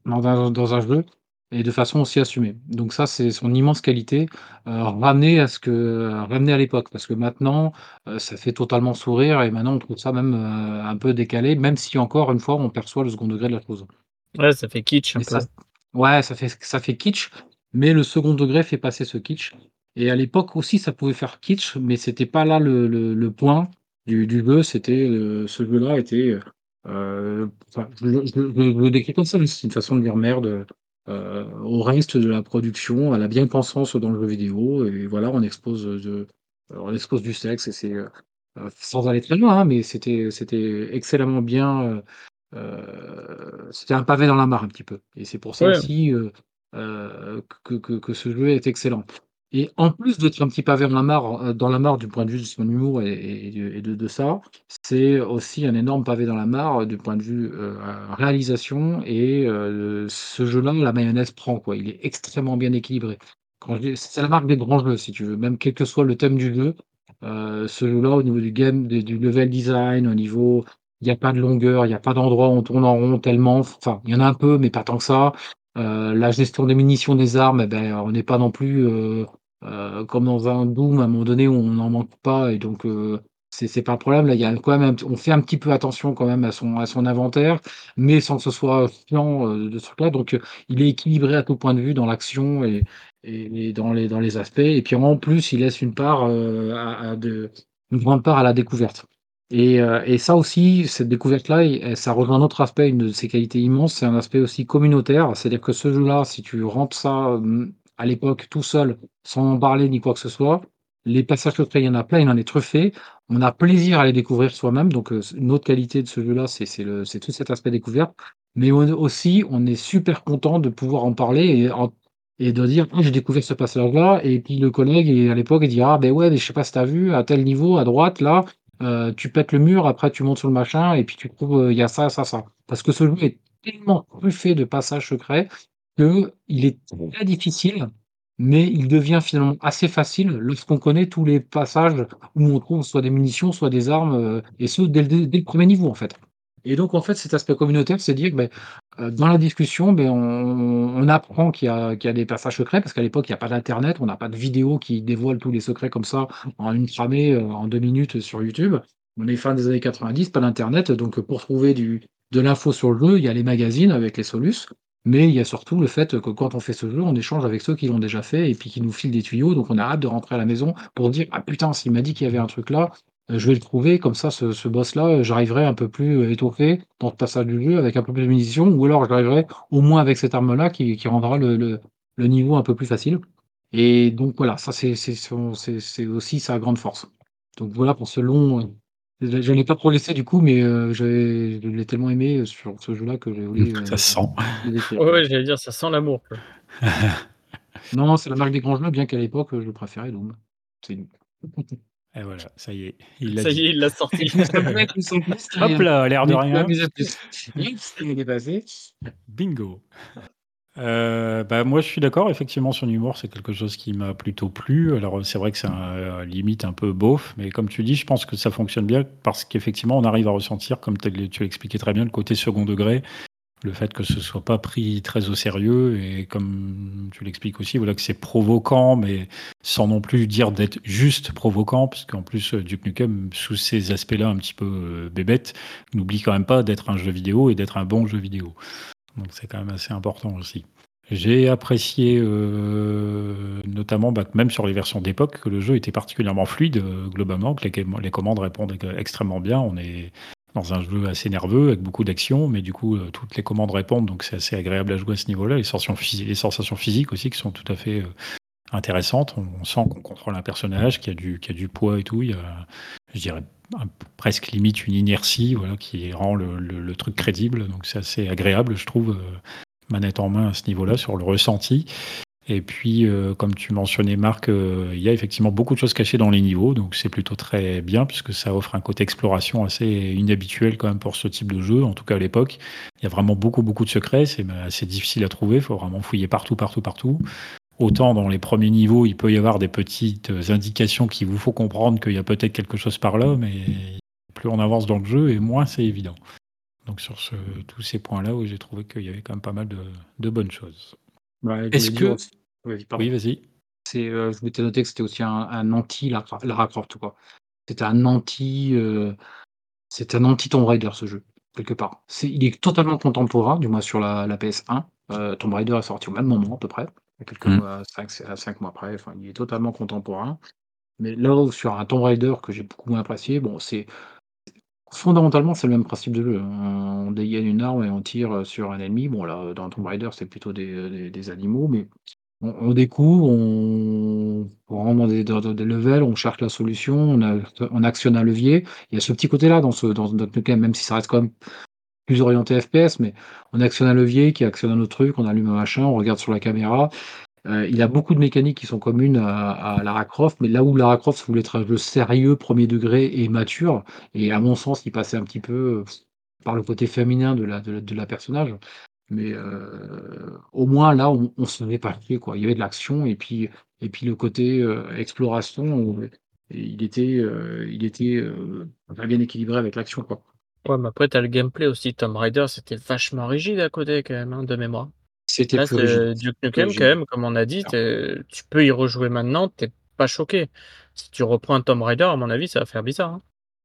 dans un, dans un jeu et de façon aussi assumée. Donc ça, c'est son immense qualité, euh, ramenée à ce que ramenée à l'époque, parce que maintenant, ça fait totalement sourire et maintenant on trouve ça même un peu décalé, même si encore une fois on perçoit le second degré de la chose. Ouais, ça fait kitsch un peu. Ouais, ça fait, ça fait kitsch, mais le second degré fait passer ce kitsch. Et à l'époque aussi, ça pouvait faire kitsch, mais c'était pas là le, le, point du, du jeu. C'était euh, ce jeu-là était, euh, je, le- décris comme ça, mais c'est une façon de dire merde euh, au reste de la production, à la bien-pensance dans le jeu vidéo. Et voilà, on expose on expose du sexe c'est sans aller très loin, hein, mais c'était excellemment bien, c'était un pavé dans la mare un petit peu et c'est pour ça Ouais. aussi, heu heu, que que que ce jeu est excellent et en plus d'être un petit pavé dans la mare, dans la mare du point de vue de son humour et et de et de de ça, c'est aussi un énorme pavé dans la mare, du point de vue, heu, réalisation et ce jeu-là, la mayonnaise prend, quoi. Il est extrêmement bien équilibré. C'est la marque des grands jeux, si tu veux, même quel que soit le thème du jeu, ce jeu-là, au niveau du game, du level design, au niveau il y a pas de longueur, il y a pas d'endroit où on tourne en rond tellement, enfin, il y en a un peu, mais pas tant que ça. Heu, la gestion des munitions, des armes, et beh, on n'est pas non plus, heu heu, comme dans un Doom, à un moment donné, où on n'en manque pas et donc heu, c'est pas un problème. Là, il y a quand même on fait un petit peu attention quand même à son à son inventaire, mais sans que ce soit chiant, heu, de ce truc-là, donc il est équilibré à tout point de vue dans l'action et et dans les dans les aspects et puis en plus, il laisse une part, heu, à à de une grande part à la découverte et heu et ça aussi, cette découverte-là ça rejoint un autre aspect, une de ses qualités immenses, c'est un aspect aussi communautaire. C'est-à-dire que ce jeu-là, si tu rentres ça, mmh, à l'époque tout seul, sans en parler ni quoi que ce soit, les passages secrets, il y en a plein, il en est truffé. On a plaisir à les découvrir soi-même, donc c'est une autre qualité de ce jeu-là, c'est tout cet aspect découverte, mais aussi, on est super content de pouvoir en parler et de dire: «Ah, j'ai découvert ce passage-là» et puis le collègue à l'époque, il dit: «Ah beh, ouais, mais je sais pas si tu as vu à tel niveau à droite là, heu, tu pètes le mur, après tu montes sur le machin et puis tu trouves, heu, il y a ça, ça, ça». Parce que ce jeu est tellement truffé de passages secrets qu'il est très difficile, mais il devient finalement assez facile lorsqu'on connaît tous les passages où on trouve soit des munitions, soit des armes, heu et ce dès le 1er niveau, en fait et donc en fait, cet aspect communautaire, c'est dire que, beh, heu, dans la discussion, beh, on apprend qu'il y a des passages secrets parce qu'à l'époque, il y a pas d'internet, on n'a pas de vidéo qui dévoile tous les secrets comme ça en une tramée, heu, en 2 minutes sur YouTube. On est fin des années 90, pas d'internet, donc pour trouver de l'info sur le jeu, il y a les magazines avec les solus, mais il y a surtout le fait que quand on fait ce jeu, on échange avec ceux qui l'ont déjà fait et puis qui nous filent des tuyaux, donc on a hâte de rentrer à la maison pour dire: «Ah putain, s'il m'a dit qu'il y avait un truc là, heu, je vais le trouver comme ça ce ce boss-là, j'arriverai un peu plus étoffé dans ce passage du jeu avec un peu plus de munitions ou alors j'arriverai au moins avec cette arme-là qui qui rendra le le le niveau un peu plus facile» et donc voilà, ça c'est c'est son c'est c'est aussi sa grande force. Donc voilà pour ce long, heu, j'en ai pas trop laissé du coup, mais heu, je l'ai tellement aimé sur ce jeu-là que je voulais, heu, Ça se sent. le décrire, Ouais, ouais. ouais, j'allais dire, ça sent l'amour, quoi. Non, non, c'est la marque des grands jeux, bien qu'à l'époque, je préférais Doom. C'est. Et voilà, ça y est, il l'a Ça y dit. est, il l'a sorti. Hop là, l'air de rien. Il est passé? Bingo. Heu, bah, moi, je suis d'accord, effectivement, son humour, c'est quelque chose qui m'a plutôt plu. Alors, c'est vrai que c'est un limite un peu beauf, mais comme tu dis, je pense que ça fonctionne bien parce qu'effectivement, on arrive à ressentir, comme tu tu l'expliquais très bien, le côté second degré. Le fait que ce soit pas pris très au sérieux et comme tu l'expliques aussi, voilà, que c'est provoquant, mais sans non plus dire d'être juste provoquant, puisqu'en plus, Duke Nukem, sous ces aspects-là un petit peu, heu, bébêtes, n'oublie quand même pas d'être un jeu vidéo et d'être un bon jeu vidéo. Donc c'est quand même assez important aussi. J'ai apprécié, heu, notamment, bah, même sur les versions d'époque, que le jeu était particulièrement fluide, globalement, que les commandes répondent extrêmement bien. Dans un jeu assez nerveux avec beaucoup d'action, mais du coup, heu, toutes les commandes répondent, donc c'est assez agréable à jouer à ce niveau-là. Les les sensations physiques aussi qui sont tout à fait, heu, intéressantes. On sent qu'on contrôle un personnage qui a du a du poids et tout. Il y a, je dirais, presque limite une inertie, voilà, qui rend le le truc crédible, donc c'est assez agréable, je trouve, heu, manette en main à ce niveau-là, sur le ressenti et puis, heu, comme tu mentionnais Marc, heu, il y a effectivement beaucoup de choses cachées dans les niveaux, donc c'est plutôt très bien puisque ça offre un côté exploration assez inhabituel quand même pour ce type de jeu, en tout cas à l'époque. Il y a vraiment beaucoup, beaucoup de secrets, c'est assez difficile à trouver, il faut vraiment fouiller partout, partout, partout. Autant dans les premiers niveaux, il peut y avoir des petites indications qui vous font comprendre qu'il y a peut-être quelque chose par là, mais plus on avance dans le jeu et moins c'est évident. Donc sur ce tous ces points-là, j'ai trouvé qu'il y avait quand même pas mal de bonnes choses. Ouais, je Est-ce que aussi pardon. oui, vas-y. C'est, heu, je m'étais noté que c'était aussi un un anti Lara Lara Croft. C'était un anti, heu, c'est un anti Tomb Raider, ce jeu, quelque part. C'est il est totalement contemporain, du moins sur la la PS1. Heu, Tomb Raider est sorti au même moment à peu près, a quelques Mmh. mois, 5 c 5 mois après, enfin, il est totalement contemporain. Mais là sur un Tomb Raider que j'ai beaucoup moins apprécié, bon, c'est fondamentalement, c'est le même principe de jeu, hein. On dégaine une arme et on tire sur un ennemi. Bon là, dans Tomb Raider, c'est plutôt des, heu, des des animaux, mais on on découvre, on rentre dans des dans des levels, on cherche la solution, on a on actionne un levier. Il y a ce petit côté-là dans ce dans notre Nukem, même si ça reste quand même plus orienté FPS, mais on actionne un levier qui actionne un autre truc, on allume un machin, on regarde sur la caméra. Euh, il a beaucoup de mécaniques qui sont communes à, Lara Croft, mais là où Lara Croft voulait être un jeu sérieux, premier degré et mature, et à mon sens, il passait un petit peu par le côté féminin de la, personnage. Mais euh, au moins là, on, se faisait pas quoi. Il y avait de l'action et puis, le côté euh, exploration, il était, euh, euh, bien équilibré avec l'action, quoi. Ouais, mais après, tu as le gameplay aussi. Tomb Raider, c'était vachement rigide à côté, quand même, hein, de mémoire. C'était plus rigide. Duke Nukem, rigide. quand même, comme on a dit, t'es- tu peux y rejouer maintenant, t'es pas choqué. Si tu reprends un Tomb Raider, à mon avis, ça va faire bizarre.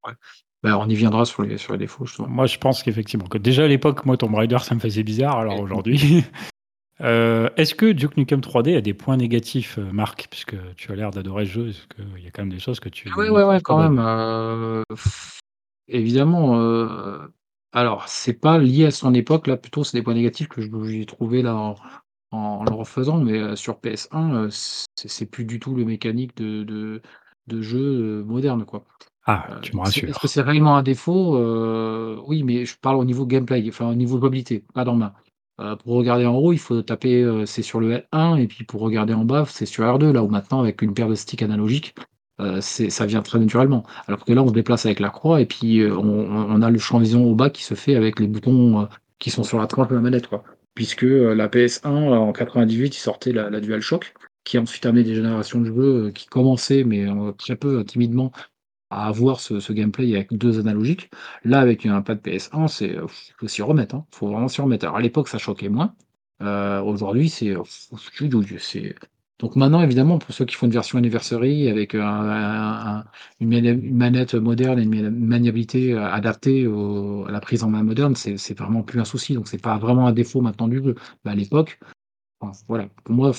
hein. Bah, on y viendra sur les, sur les défauts, justement. Moi, je pense qu'effectivement, que déjà à l'époque, moi, Tomb Raider, ça me faisait bizarre. Alors aujourd'hui, euh, est-ce que Duke Nukem 3D a des points négatifs, euh, Marc, puisque tu as l'air d'adorer le jeu, est-ce qu'il y a quand même des choses que tu Ouais, ouais, ouais, trouves quand même. euh, évidemment. euh, alors, c'est pas lié à son époque, là, plutôt, c'est des points négatifs que je- j'ai trouvé là en, en le refaisant, mais euh, sur PS1, euh, c'est c'est plus du tout le mécanique de, de, de jeu euh, moderne, quoi. Ah, tu me c'est- Est-ce que rassures. c'est réellement un défaut? Oui, mais je parle au niveau gameplay, enfin au niveau jouabilité, pas dans main. Euh, pour regarder en haut, il faut taper, c'est sur le L1, et puis pour regarder en bas, c'est sur R2, là où maintenant, avec une paire de sticks analogiques, euh, ça vient très naturellement. Alors que là, on se déplace avec la croix, et puis euh, on, a le champ de vision au bas qui se fait avec les boutons euh, qui sont sur la tranche de la manette. Puisque la PS1, euh, en 98, il sortait la, la DualShock, qui a ensuite amené des générations de jeux qui commençaient, mais très peu, euh, timidement, à avoir ce, gameplay avec deux analogiques. Là, avec un pad PS1, c'est faut s'y remettre. Hein. Faut vraiment s'y remettre. Alors à l'époque, ça choquait moins. Aujourd'hui, c'est donc maintenant, évidemment, pour ceux qui font une version anniversary avec un- une, manette moderne et une mani- maniabilité euh, adaptée à la prise en main moderne, c'est vraiment plus un souci. Donc c'est pas vraiment un défaut maintenant du jeu. Mais à l'époque, voilà, pour moi,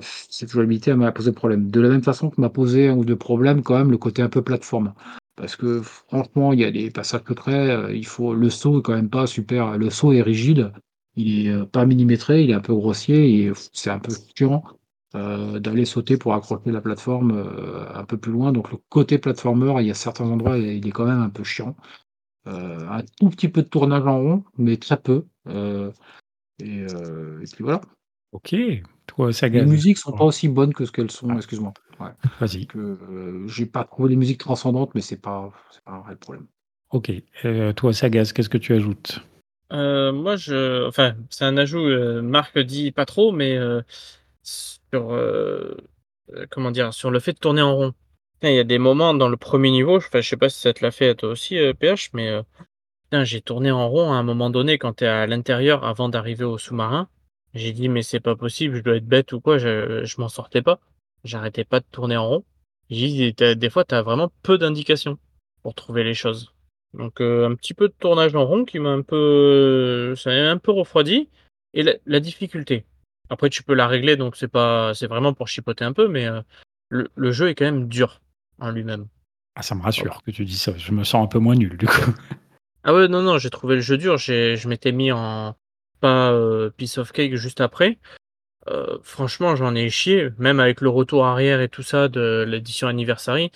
cette jouabilité m'a posé problème. De la même façon que m'a posé un ou deux problèmes quand même le côté un peu plateforme. Parce que franchement, il y a des passages peu près, euh, il faut le saut est quand même pas super. Le saut est rigide, il est euh, pas millimétré, il est un peu grossier et c'est un peu chiant euh, d'aller sauter pour accrocher la plateforme euh, un peu plus loin. Donc le côté platformer, il y a certains endroits, il est quand même un peu chiant. Euh, un tout petit peu de tournage en rond, mais très peu. Euh, et, euh, et puis voilà. Ok, toi, Les Sagaz. musiques sont pas aussi bonnes que ce qu'elles sont, Ah. excuse-moi. Ouais. Vas-y. Que, euh, j'ai pas trouvé les musiques transcendantes, mais c'est pas, pas un vrai problème. Ok. Euh, toi, Sagaz, qu'est-ce que tu ajoutes? Euh, moi, je, enfin, c'est un ajout. euh, Marc dit pas trop, mais euh, sur, euh, euh, comment dire, sur le fait de tourner en rond. Il y a des moments dans le premier niveau, je sais pas si ça te l'a fait toi aussi, PH, mais euh, putain, j'ai tourné en rond à un moment donné quand t'es à l'intérieur avant d'arriver au sous-marin. J'ai dit, mais c'est pas possible, je dois être bête ou quoi, je, je m'en sortais pas. J'arrêtais pas de tourner en rond. J'ai des fois, t'as vraiment peu d'indications pour trouver les choses. Donc, un petit peu de tournage en rond qui m'a un peu, ça m'a un peu refroidi. Et la difficulté. Après, tu peux la régler, donc c'est pas, c'est vraiment pour chipoter un peu, mais euh, le, le jeu est quand même dur en lui-même. Ah, ça me rassure que tu dis ça. Je me sens un peu moins nul, du coup. Ah ouais, non, non, j'ai trouvé le jeu dur. J'ai, je m'étais mis en pas euh, piece of cake juste après. Euh, franchement, j'en ai chié, même avec le retour arrière et tout ça de l'édition anniversary.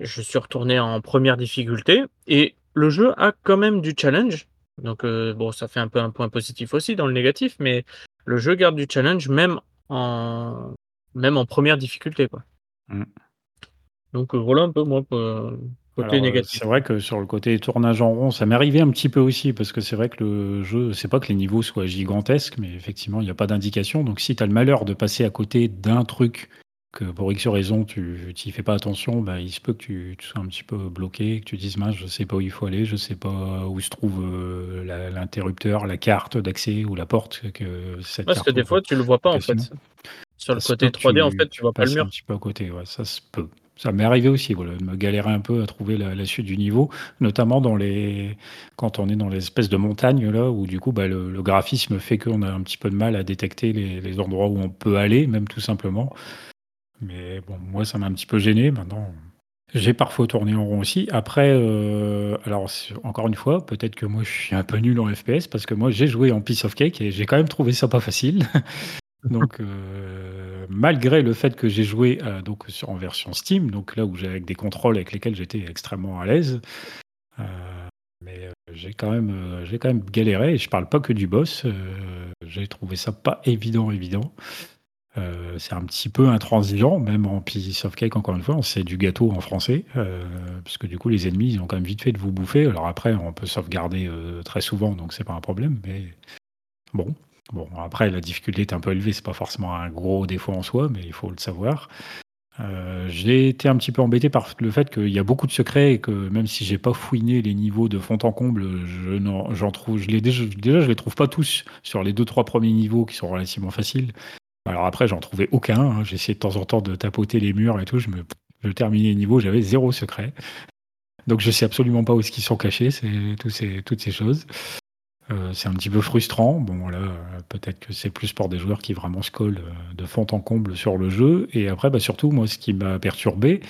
Je suis retourné en première difficulté et le jeu a quand même du challenge. Donc euh, bon, ça fait un peu un point positif aussi dans le négatif, mais le jeu garde du challenge même en même en première difficulté quoi. Mm. Donc euh, voilà un peu moi euh, côté Alors, euh, négatif. c'est vrai que sur le côté tournage en rond, ça m'est arrivé un petit peu aussi, parce que c'est vrai que le jeu, c'est pas que les niveaux soient gigantesques, mais effectivement, il n'y a pas d'indication. Donc, si tu as le malheur de passer à côté d'un truc que pour X raison, tu n'y fais pas attention, bah, il se peut que tu, tu sois un petit peu bloqué, que tu dises, mince, je sais pas où il faut aller, je sais pas où se trouve euh, l'interrupteur, la carte d'accès ou la porte. Que cette Parce que des fois tu le vois pas en fait. Sur le côté peut que 3D en fait tu vois pas le mur. un petit peu à côté, ouais, ça se peut. Ça m'est arrivé aussi, voilà, de me galérer un peu à trouver la, la suite du niveau, notamment dans les quand on est dans les espèces de montagnes là, où du coup bah, le, le graphisme fait qu'on a un petit peu de mal à détecter les, les endroits où on peut aller, même tout simplement. Mais bon, moi ça m'a un petit peu gêné. Maintenant, j'ai parfois tourné en rond aussi. Après, euh, alors encore une fois, peut-être que moi je suis un peu nul en FPS parce que moi j'ai joué en Piece of Cake et j'ai quand même trouvé ça pas facile. Donc, euh, malgré le fait que j'ai joué donc sur, en version Steam, donc là où j'ai avec des contrôles avec lesquels j'étais extrêmement à l'aise. mais j'ai quand même j'ai quand même galéré et je parle pas que du boss. j'ai trouvé ça pas évident évident. Euh, c'est un petit peu intransigeant, même en piece of cake, encore une fois, c'est du gâteau en français, euh, puisque du coup, les ennemis, ils ont quand même vite fait de vous bouffer. Alors après, on peut sauvegarder euh, très souvent, donc c'est pas un problème, mais bon. Bon, après, la difficulté est un peu élevée, c'est pas forcément un gros défaut en soi, mais il faut le savoir. j'ai été un petit peu embêté par le fait qu'il y a beaucoup de secrets et que même si j'ai pas fouiné les niveaux de fond en comble, je j'en trouve, je les déjà, je les trouve pas tous sur les deux trois premiers niveaux qui sont relativement faciles. Alors après, j'en trouvais aucun. Hein. J'essayais de temps en temps de tapoter les murs et tout. Je, me, terminais les niveaux, j'avais zéro secret. Donc je sais absolument pas où est-ce qu'ils sont cachés, ces, toutes ces choses. Euh, c'est un petit peu frustrant. Bon, là, peut-être que c'est plus pour des joueurs qui vraiment se collent euh, de fond en comble sur le jeu. Et après, bah, surtout, moi, ce qui m'a perturbé,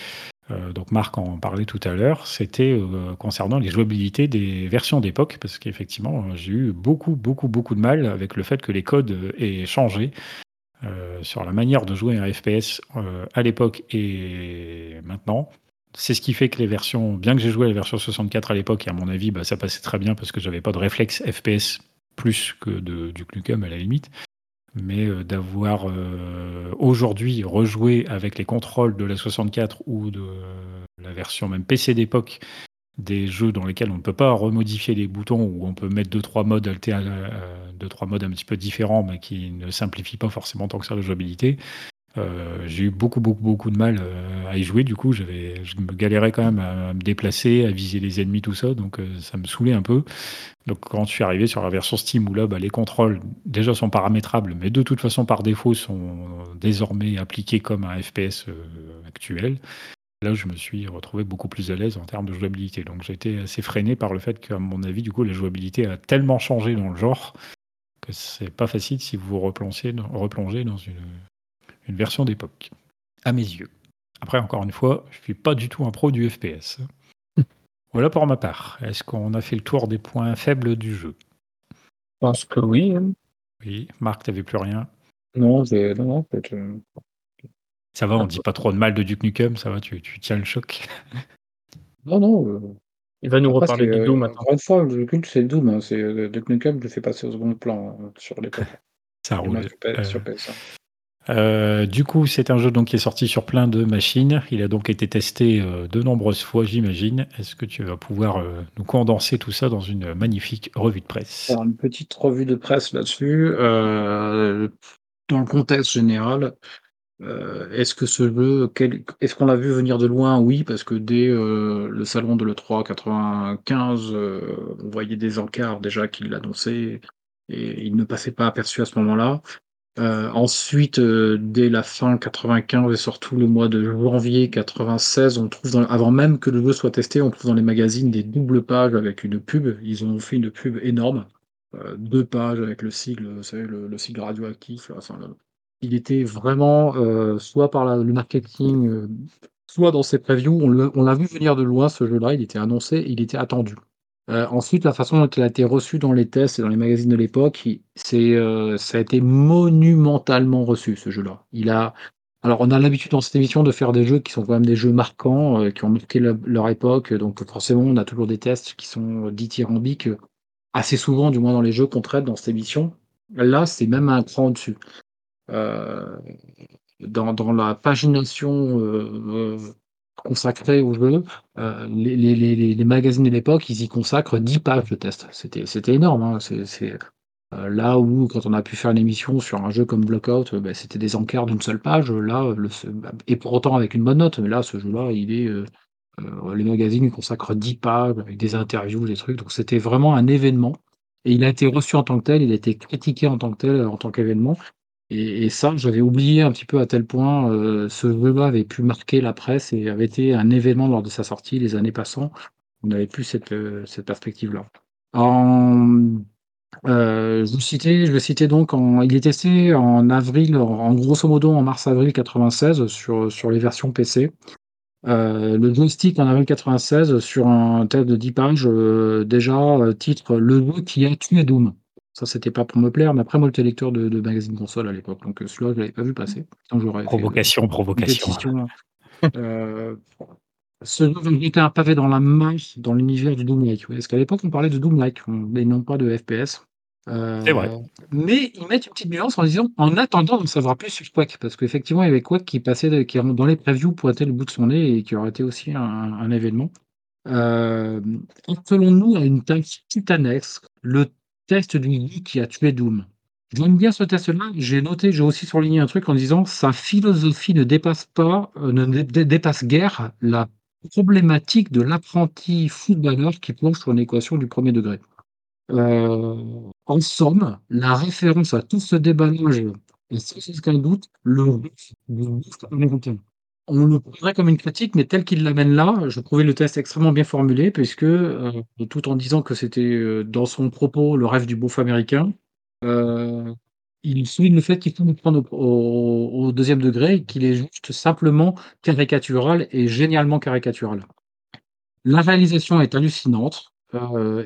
euh, donc Marc en parlait tout à l'heure, c'était concernant les jouabilités des versions d'époque, parce qu'effectivement, j'ai eu beaucoup, beaucoup, beaucoup de mal avec le fait que les codes aient changé. Euh, sur la manière de jouer un FPS euh, à l'époque et maintenant. C'est ce qui fait que les versions, bien que j'ai joué à la version 64 à l'époque, et à mon avis, bah, ça passait très bien parce que j'avais pas de réflexe FPS plus que de, du Clucum à la limite. Mais euh, d'avoir aujourd'hui rejoué avec les contrôles de la 64 ou de la version même PC d'époque des jeux dans lesquels on ne peut pas remodifier les boutons ou on peut mettre deux trois modes euh, deux trois modes un petit peu différents mais qui ne simplifient pas forcément tant que ça la jouabilité. Euh, j'ai eu beaucoup beaucoup beaucoup de mal euh, à y jouer. Du coup je me galérais quand même à, me déplacer à viser les ennemis tout ça. Donc ça me saoulait un peu. Donc quand je suis arrivé sur la version Steam où là bah, les contrôles déjà sont paramétrables mais de toute façon par défaut sont désormais appliqués comme un FPS actuel Là, je me suis retrouvé beaucoup plus à l'aise en termes de jouabilité. Donc j'ai été assez freiné par le fait qu'à mon avis, du coup, la jouabilité a tellement changé dans le genre que c'est pas facile si vous vous replongez, replongez dans une, une version d'époque, à mes yeux. Après, encore une fois, je suis pas du tout un pro du FPS. voilà pour ma part. Est-ce qu'on a fait le tour des points faibles du jeu? Je pense que oui. Hein. Oui. Marc, t'avais plus rien? Non, non, non, en fait, ça va, on dit pas trop de mal de Duke Nukem, ça va, tu, tu tiens le choc. Non, non. Euh, Il va nous reparler de Doom maintenant. Encore une fois, le culte, c'est Doom. Hein, c'est, euh, Duke Nukem, je le fais passer au second plan hein, sur l'époque. ça roule. Sur, PS, euh, du coup, c'est un jeu donc, qui est sorti sur plein de machines. Il a donc été testé de nombreuses fois, j'imagine. Est-ce que tu vas pouvoir nous condenser tout ça dans une magnifique revue de presse? Alors, Une petite revue de presse là-dessus. dans le contexte général, euh, est-ce que ce jeu, est-ce qu'on l'a vu venir de loin? Oui, parce que dès euh, le salon de l'E3 95, euh, on voyait des encarts déjà qui l'annonçaient et il ne passait pas aperçu à ce moment-là. ensuite, dès la fin 95 et surtout le mois de janvier 96, on trouve avant même que le jeu soit testé, on trouve dans les magazines des doubles pages avec une pub. Ils ont fait une pub énorme, deux pages avec le sigle, vous savez, le, sigle radioactif, il était vraiment euh, soit par le marketing, euh, soit dans ses previews. On l'a vu venir de loin ce jeu-là, il était annoncé, il était attendu. Euh, ensuite, la façon dont il a été reçu dans les tests et dans les magazines de l'époque, ça a été monumentalement reçu ce jeu-là. Il a alors, on a l'habitude dans cette émission de faire des jeux qui sont quand même des jeux marquants, qui ont marqué leur époque. Donc, forcément, on a toujours des tests qui sont dithyrambiques, assez souvent, du moins dans les jeux qu'on traite dans cette émission. Là, c'est même un cran au-dessus. Euh, dans, la pagination euh, euh, consacrée au jeu, les, les, magazines de l'époque, ils y consacrent 10 pages de test. C'était énorme. Hein. Là où, quand on a pu faire une émission sur un jeu comme Blockout, ben, c'était des encarts d'une seule page. Là, le, et pour autant avec une bonne note. Mais là, ce jeu-là, les magazines consacrent 10 pages avec des interviews, des trucs. Donc c'était vraiment un événement. Et il a été reçu en tant que tel, il a été critiqué en tant que tel, en tant qu'événement. Et, ça, j'avais oublié un petit peu à tel point, euh, ce jeu-là avait pu marquer la presse et avait été un événement lors de sa sortie les années passant. On n'avait plus cette, euh, perspective-là. Euh, je, vous citais, je vais citer donc, en, il est testé en avril, en, grosso modo en mars-avril 96 sur, sur les versions PC. le joystick en avril 96 sur un test de 10 pages, déjà titre Le jeu qui a tué Doom. Ça, c'était pas pour me plaire, mais après, moi, j'étais lecteur de de magazines console à l'époque, donc heu, celui-là, je l'avais pas vu passer. Sinon, j'aurais fait, heu, Provocation, provocation. pétition, heu, ce jeu va jeter un pavé dans la masse dans l'univers du Doom-like. Parce qu'à l'époque, on parlait de Doom-like, on et non pas de FPS. C'est vrai. Mais ils mettent une petite nuance en disant: «En attendant d'en savoir plus sur Quake», parce qu'effectivement, il y avait Quake qui passait qui dans les previews pointait le bout de son nez et qui aurait été aussi un un événement. Hem, attelons-nous à une tâche titanesque, le test du qui a tué Doom. J'aime bien ce test-là, j'ai noté, j'ai aussi surligné un truc en disant: «Sa philosophie ne dépasse pas, heu, ne dé dé dépasse guère la problématique de l'apprenti footballeur qui plonge sur une équation du 1er degré». Heu, en somme, la référence à tout ce déballage est sans aucun doute le américain. On le prendrait comme une critique, mais tel qu'il l'amène là, je trouvais le test extrêmement bien formulé puisque, heu, tout en disant que c'était, heu, dans son propos le rêve du beauf américain, heu, il souligne le fait qu'il faut le prendre au 2e degré qu'il est juste simplement caricatural et génialement caricatural. La réalisation est hallucinante,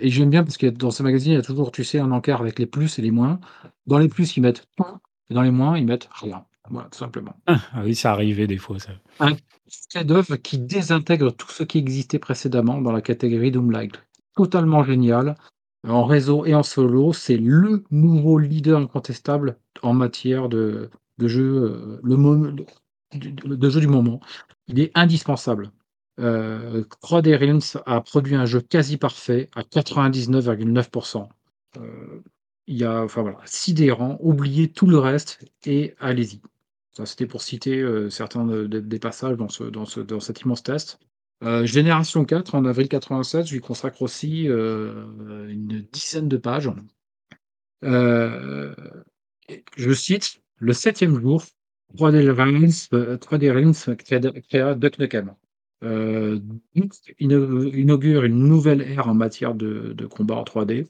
et j'aime bien parce que dans ce magazine, il y a toujours, tu sais, un encart avec les plus et les moins. Dans les plus, ils mettent tout et dans les moins, ils mettent rien. Voilà, tout simplement. Ah oui, ça arrivait des fois ça. Un chef-d'œuvre qui désintègre tout ce qui existait précédemment dans la catégorie Doom-like. Totalement génial, en réseau et en solo, c'est le nouveau leader incontestable en matière de de jeux, heu, le mom de jeux du moment. Il est indispensable. Heu, 3D Realms a produit un jeu quasi parfait à 99,9 Heu, il y a enfin voilà, sidérant, oubliez tout le reste et allez-y. C'était pour citer, heu, certains de de des passages dans ce dans ce dans cet immense test. Heu, Génération 4 en avril 87, je lui consacre aussi, heu, une dizaine de pages. Je cite: «Le 7e jour, 3D Realms, heu, 3D Realms créa Duck Nukem». Inaugure une nouvelle ère en matière de de combat en 3D.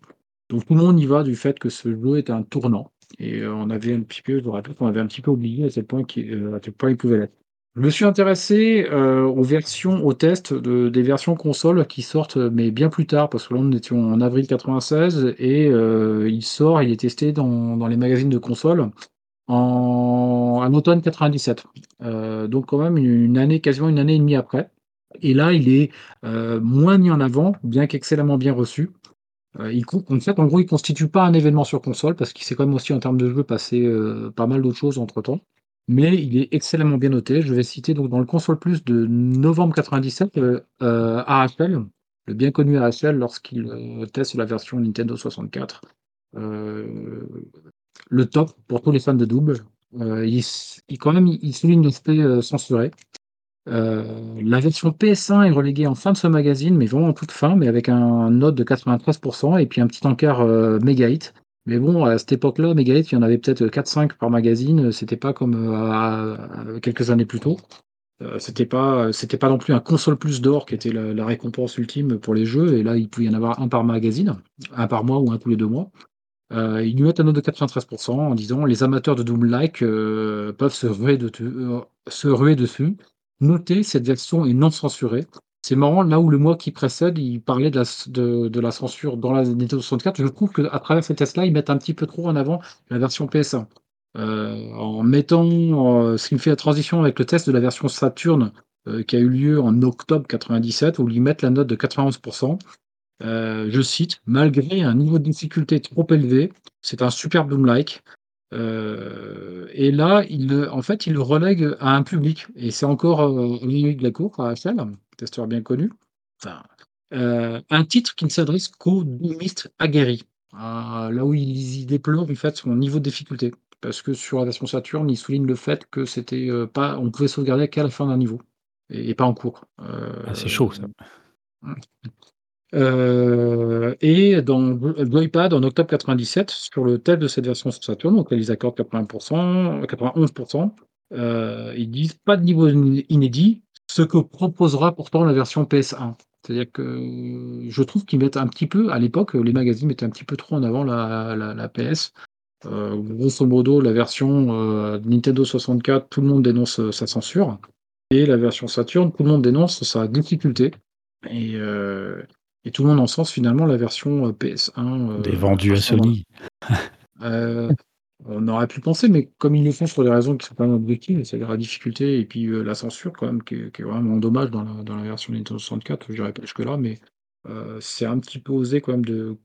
Donc tout le monde y va du fait que ce jeu est un tournant et heu, on avait un petit peu je me rappelle qu'on avait un petit peu oublié à quel point à quel point il pouvait l'être. Je me suis intéressé, heu, aux versions aux tests de des versions consoles qui sortent, mais bien plus tard, parce que là, on était en avril 96 et il sort, il est testé dans dans les magazines de consoles en automne 97. Heu, donc quand même une année, quasiment une année et demie après et là, il est, moins mis en avant, bien qu'excellemment bien reçu. Heu, il en fait, en gros, il constitue pas un événement sur console parce qu'il s'est quand même aussi, en termes de jeu, passé, heu, pas mal d'autres choses entre-temps. Mais il est excellemment bien noté. Je vais citer donc dans le Console Plus de novembre 97, heu AHL, le bien connu AHL lorsqu'il, heu, teste la version Nintendo 64. Heu, le top pour tous les fans de. Heu, il quand même, il souligne l'aspect, censuré. Heu, la version PS1 est reléguée en fin de ce magazine, mais vraiment en toute fin, mais avec un note de 93 et puis un petit encart, heu, méga. Mais bon, à cette époque-là, méga hit, il y en avait peut-être 4-5 par magazine, c'était pas comme, heu, à quelques années plus tôt. Heu, c'était pas, c'était pas non plus un Console Plus d'or qui était la récompense ultime pour les jeux et là, il pouvait y en avoir 1 par magazine, 1 par mois ou 1 tous les 2 mois. Heu, ils lui mettent un note de 93% en disant: «Les amateurs de Doom-like, peuvent se ruer de se ruer dessus. Notez, cette version est non censurée». C'est marrant, là où le mois qui précède, il parlait de la censure dans la Nintendo 64, je trouve qu'à travers ces tests-là, ils mettent un petit peu trop en avant la version PS1. Heu, en mettant, ce qui me fait la transition avec le test de la version Saturn, heu, qui a eu lieu en octobre 97, où ils mettent la note de 91 Heu, je cite: «Malgré un niveau de difficulté trop élevé, c'est un superbe Doom-like». Heu et là, il le en fait, il le relègue à un public et c'est encore, heu, Loïc Lacour, AHL, testeur bien connu. Enfin, heu, un titre qui ne s'adresse qu'aux doomistes aguerris. Ah, là où il il déplore, en fait, son niveau de difficulté. Parce que sur la version Saturn, il souligne le fait que c'était, heu, pas on pouvait sauvegarder qu'à la fin d'un niveau et et pas en cours. Ah, c'est chaud ça. Mmh. Heu et dans Joypad en octobre 97, sur le test de cette version sur Saturn, auquel ils accordent 80 91 heu, ils disent: «Pas de niveau iné inédit, ce que proposera pourtant la version PS1». C'est-à-dire que je trouve qu'ils mettent un petit peu à l'époque, les magazines mettaient un petit peu trop en avant la PS. Grosso modo, la version, Nintendo 64, tout le monde dénonce, sa censure et la version Saturn, tout le monde dénonce sa difficulté et et tout le monde en sens finalement la version, heu, PS1, Des heu, vendus à Sony. Heu, on aurait pu penser, mais comme ils le font sur des raisons qui sont pas objectives, c'est-à-dire la difficulté et puis, la censure quand même qui est qui est vraiment dommage dans la dans la version Nintendo 64, j'irai pas jusque là, mais, c'est un petit peu osé quand même de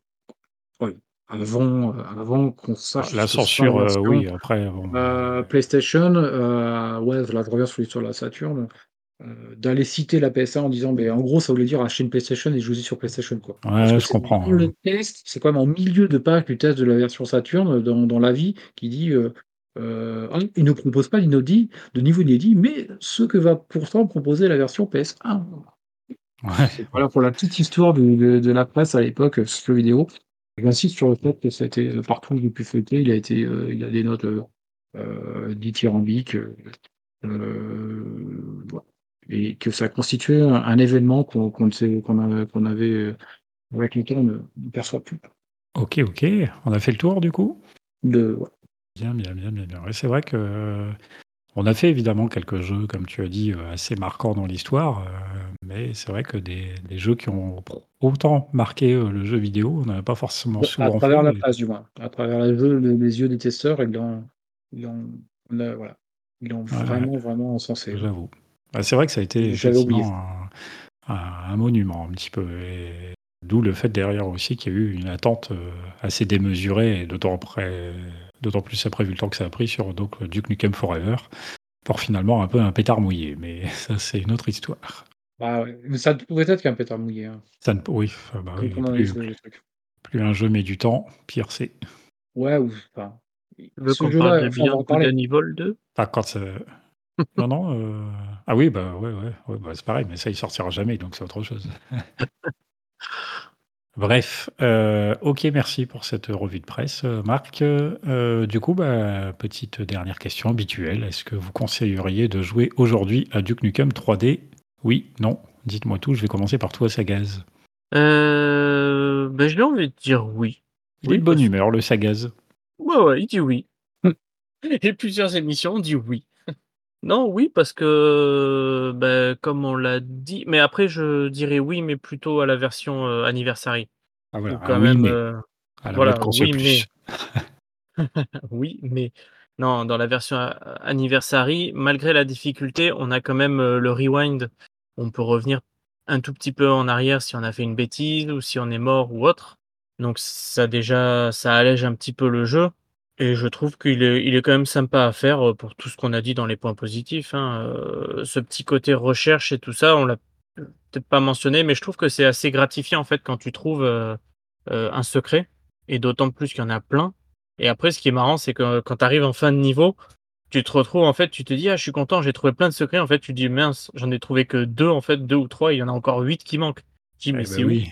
ouais, avant, avant qu'on sache la censure, oui, après bon, PlayStation, heu, ouais, là je reviens sur l'histoire de la Saturn, d'aller citer la PS1 en disant mais en gros ça voulait dire acheter une PlayStation et jouer sur PlayStation quoi. Ouais, je c'est comprends, dans le test, c'est quand même en milieu de page du test de la version Saturn, dans dans l'avis qui dit, heu heu: «Ah, il ne propose pas d'inaudible de niveau inédit, mais ce que va pourtant proposer la version PS1». Ouais, C'est voilà pour la petite histoire de de de la presse à l'époque, sur le vidéo. J'insiste sur le fait que ça a été, heu, partout où j'ai pu feuilleter, il a été, il a des notes, dithyrambiques, voilà et que ça constituait un un événement qu'on qu'on qu'on qu'on avait, heu, avec le temps, on ne perçoit plus. OK, OK. On a fait le tour du coup? De ouais. Bien, bien, bien, bien, bien. C'est vrai que on a fait évidemment quelques jeux, comme tu as dit, heu, assez marquants dans l'histoire, heu, mais c'est vrai que des des jeux qui ont autant marqué, le jeu vidéo, on n'en a pas forcément à souvent fait travers la presse du moins, à travers les yeux des testeurs, ils l'ont ils l'ont le voilà, ils l'ont ouais, vraiment, vraiment encensé, j'avoue. Bah, c'est vrai que ça a été un un un monument un petit peu et d'où le fait derrière aussi qu'il y a eu une attente, heu, assez démesurée et d'autant après d'autant plus après vu le temps que ça a pris sur donc Duke Nukem Forever, pour finalement un peu un pétard mouillé, mais ça c'est une autre histoire. Bah, ouais, ça ne pouvait être qu'un pétard mouillé, hein. Ça ne oui, enfin, bah, oui, plus un jeu met du temps, pire c'est. Ouais ou enfin, Tu veux qu'on parle jeu-là, de enfin, and Evil 2? Enfin quand ça non, non, heu, ah oui, bah, ouais, ouais, ouais, bah, c'est pareil, mais ça il sortira jamais donc c'est autre chose. Bref, heu, OK, merci pour cette revue de presse, heu, Marc, heu, du coup, bah, petite dernière question habituelle. Est-ce que vous conseilleriez de jouer aujourd'hui à Duke Nukem 3D? Oui? Non? Dites-moi tout, je vais commencer par toi, Sagaz. Heu, bah, j'ai envie de dire oui. Il est Oui, de bonne humeur, le Sagaz. ouais, ouais, il dit oui. Et plusieurs émissions ont dit oui. Non, oui, parce que, bah, comme on l'a dit mais après je dirais oui, mais plutôt à la version, Anniversary. Ah voilà, un quand oui, même, à la voilà, oui, plus. mais oui, mais non, dans la version Anniversary, malgré la difficulté, on a quand même, le rewind. On peut revenir un tout petit peu en arrière si on a fait une bêtise ou si on est mort ou autre. Donc ça déjà, ça allège un petit peu le jeu et je trouve qu'il est il est quand même sympa à faire, heu, pour tout ce qu'on a dit dans les points positifs, hein, heu, ce petit côté recherche et tout ça, on l'a peut-être pas mentionné, mais je trouve que c'est assez gratifiant en fait quand tu trouves, heu, un secret et d'autant plus qu'il y en a plein et après ce qui est marrant, c'est que quand tu arrives en fin de niveau, tu te retrouves en fait, tu te dis: «Ah je suis content, j'ai trouvé plein de secrets». En fait, tu te dis: «Mince, j'en ai trouvé que 2 en fait, 2 ou 3, il y en a encore 8 qui manquent». Tu dis: «Mais Eh c'est où?» oui.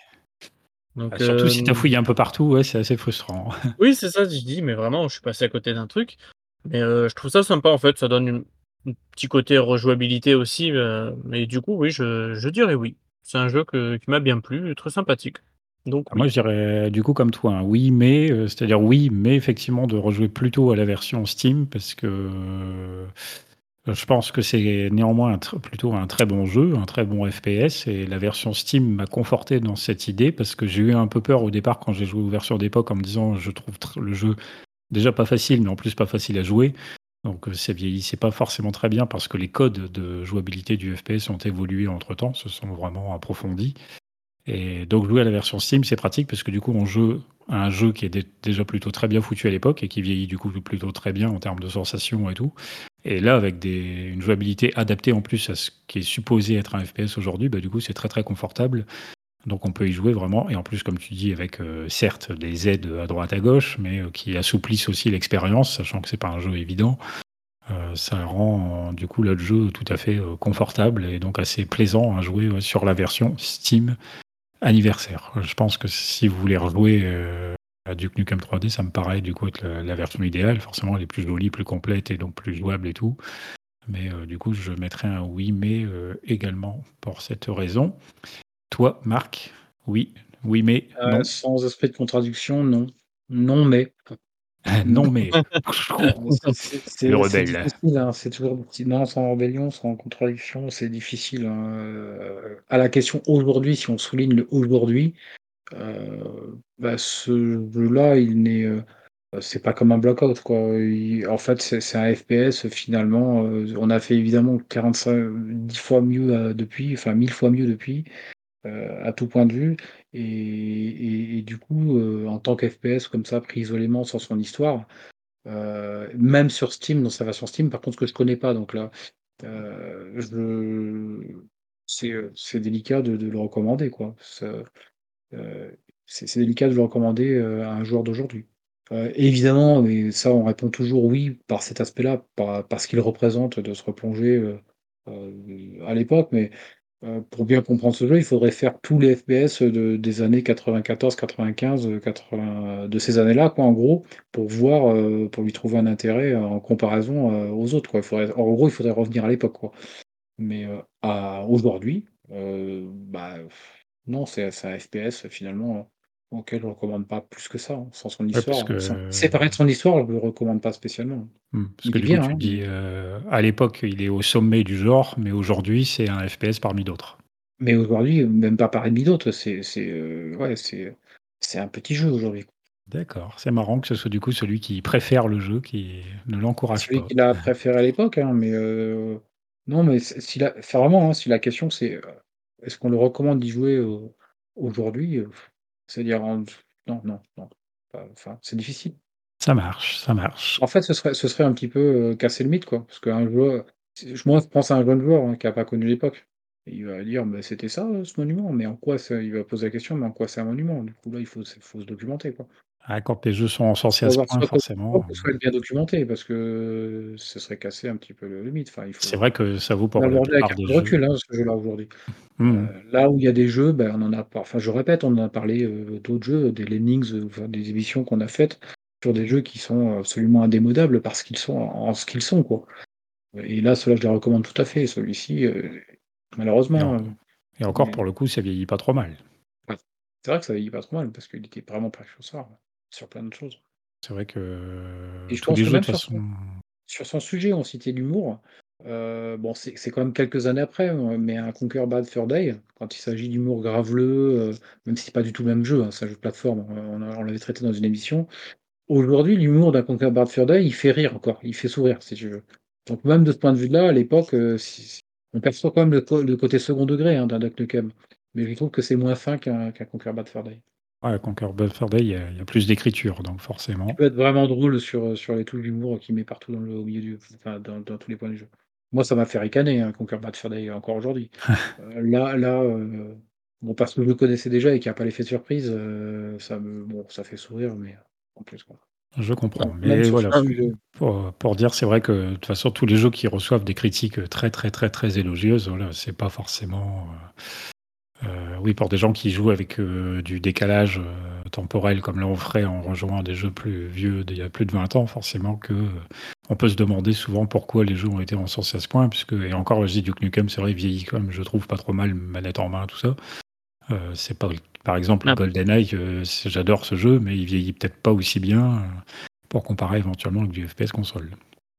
Donc surtout si tu as hem, fouillé un peu partout, ouais, c'est assez frustrant. oui, c'est ça, je dis: «Mais vraiment, je suis passé à côté d'un truc». Mais heu, je trouve ça sympa en fait, ça donne une un petit côté rejouabilité aussi, heu, mais du coup, oui, je je dirais oui. C'est un jeu que qui m'a bien plu, très sympathique. Donc Ah moi, je dirais du coup comme toi, un oui, mais, c'est-à-dire oui, mais effectivement de rejouer plutôt à la version Steam parce que, je pense que c'est néanmoins plutôt un très bon jeu, un très bon FPS et la version Steam m'a conforté dans cette idée parce que j'ai eu un peu peur au départ quand j'ai joué aux versions d'époque en me disant: «Je trouve tr le jeu déjà pas facile, mais en plus pas facile à jouer». Donc, ça vieillissait pas forcément très bien parce que les codes de jouabilité du FPS ont évolué entre temps, se sont vraiment approfondis. Et donc jouer à la version Steam, c'est pratique parce que du coup, on joue un jeu qui est dé déjà plutôt très bien foutu à l'époque et qui vieillit du coup plutôt très bien en termes de sensations et tout. Et là, avec une jouabilité adaptée en plus à ce qui est supposé être un FPS aujourd'hui, bah, du coup, c'est très, très confortable. Donc on peut y jouer vraiment et en plus, comme tu dis, avec, heu, certes des aides à droite à gauche, mais, heu, qui assouplissent aussi l'expérience, sachant que c'est pas un jeu évident. Heu, ça rend du coup le jeu tout à fait, confortable et donc assez plaisant à jouer, sur la version Steam Anniversaire. Je pense que si vous voulez rejouer, heu, à Duke Nukem 3D, ça me paraît du coup être la version idéale. Forcément, elle est plus jolie, plus complète et donc plus jouable et tout. Mais, heu, du coup, je mettrais un oui, mais, heu, également pour cette raison. Toi, Marc? Oui, oui, mais, non? sans esprit de contradiction, non. Non, mais non, mais. c'est le rebelle. difficile, hein, c'est toujours non, sans rébellion, sans contradiction, c'est difficile. Hein, euh, à la question aujourd'hui, si on souligne le aujourd'hui, euh, bah, ce jeu-là, il n'est. Euh, c'est pas comme un blockout, quoi. en fait, c'est un FPS, finalement. on a fait évidemment 45, 10 fois mieux depuis, enfin 1000 fois mieux depuis. Euh, à tout point de vue. Et, du coup, euh, en tant qu'FPS, comme ça, pris isolément sans son histoire, euh, même sur Steam, dans sa version Steam, par contre, ce que je connais pas, donc là, c'est délicat de, le recommander, quoi. C'est délicat de le recommander à un joueur d'aujourd'hui. évidemment, mais ça, on répond toujours oui par cet aspect-là, par, parce qu'il représente de se replonger à l'époque, mais pour bien comprendre ce jeu, il faudrait faire tous les FPS de, des années 94, 95, 80, de ces années-là, quoi, en gros, pour voir, euh, pour lui trouver un intérêt en comparaison euh, aux autres, quoi. En gros, il faudrait revenir à l'époque, quoi. Mais aujourd'hui, bah, non, c'est un FPS finalement auquel je ne recommande pas plus que ça, hein, sans son histoire. que... Séparé de son histoire, je ne le recommande pas spécialement. Mmh, parce que du coup, tu hein. dis, euh, à l'époque, il est au sommet du genre, mais aujourd'hui, c'est un FPS parmi d'autres. Mais aujourd'hui, même pas parmi d'autres, c'est euh, ouais, c'est un petit jeu aujourd'hui. D'accord, c'est marrant que ce soit du coup celui qui préfère le jeu, qui ne l'encourage pas. Celui qu'il a préféré à l'époque, hein, mais euh, non, mais si la... vraiment, si la question c'est est-ce qu'on le recommande d'y jouer aujourd'hui c'est-à-dire, non, non, non. Enfin, c'est difficile. Ça marche, ça marche. En fait, ce serait, ce serait un petit peu euh, casser le mythe, quoi. Parce qu'un joueur, moi, je pense à un jeune joueur hein, qui n'a pas connu l'époque. Il va dire, bah, c'était ça, euh, ce monument. Mais en quoi ça, il va poser la question, mais en quoi c'est un monument? Du coup, là, il faut, faut se documenter, quoi. Ah, quand les jeux sont encensés à ce point, forcément. Il faut être bien documenté, parce que ce serait casser un petit peu le, mythe. Enfin, c'est vrai que ça vaut pour la plupart des jeux. recul, hein, ce jeu-là, aujourd'hui. Mmh. Euh, là où il y a des jeux, ben, on en a. Enfin, je répète, on en a parlé euh, d'autres jeux, des Lemmings, euh, des émissions qu'on a faites sur des jeux qui sont absolument indémodables parce qu'ils sont en, ce qu'ils sont, quoi. Et là, cela, je les recommande tout à fait. Celui-ci, malheureusement. Et, encore, pour le coup, ça vieillit pas trop mal. C'est vrai que ça vieillit pas trop mal parce qu'il était vraiment précurseur sur plein de choses. C'est vrai que. Et je pense que même sur, son, sur son sujet, on citait l'humour. Euh, bon, c'est quand même quelques années après, hein, mais un Conquer Bad Fur Day, quand il s'agit d'humour graveleux, euh, même si c'est pas du tout le même jeu, hein, c'est un jeu de plateforme, on, on l'avait traité dans une émission. Aujourd'hui, l'humour d'un Conquer Bad Fur Day, il fait rire encore, il fait sourire, si tu veux. Donc même de ce point de vue-là, à l'époque, euh, on perçoit quand même le, côté second degré hein, d'un Duck Nukem. Mais je trouve que c'est moins fin qu'un Conquer Bad Fur Day. Ouais, Conquer Bad Fur Day, il y, a plus d'écriture, donc forcément. Il peut être vraiment drôle sur, sur les touches d'humour qu'il met partout dans le, au milieu du, enfin, dans, dans tous les points du jeu. Moi, ça m'a fait ricaner, hein, Conquer Bad Fur Day, encore aujourd'hui. Euh, là, là euh, bon, parce que je le connaissais déjà et qu'il n'y a pas l'effet de surprise, euh, ça, me, bon, ça fait sourire, mais en plus. Quoi. Je comprends. mais voilà, pour, pour, dire, c'est vrai que de toute façon, tous les jeux qui reçoivent des critiques très, très, très, très élogieuses, voilà, c'est pas forcément. oui, pour des gens qui jouent avec du décalage temporel, comme là on ferait en rejoignant des jeux plus vieux d'il y a plus de 20 ans, forcément que on peut se demander souvent pourquoi les jeux ont été encensés à ce point, puisque, et encore, je dis Duke Nukem, c'est vrai, vieillit quand même, je trouve pas trop mal, manette en main, tout ça. Euh, c'est pas, par exemple, ah. GoldenEye, euh, j'adore ce jeu, mais il vieillit peut-être pas aussi bien euh, pour comparer éventuellement avec du FPS console.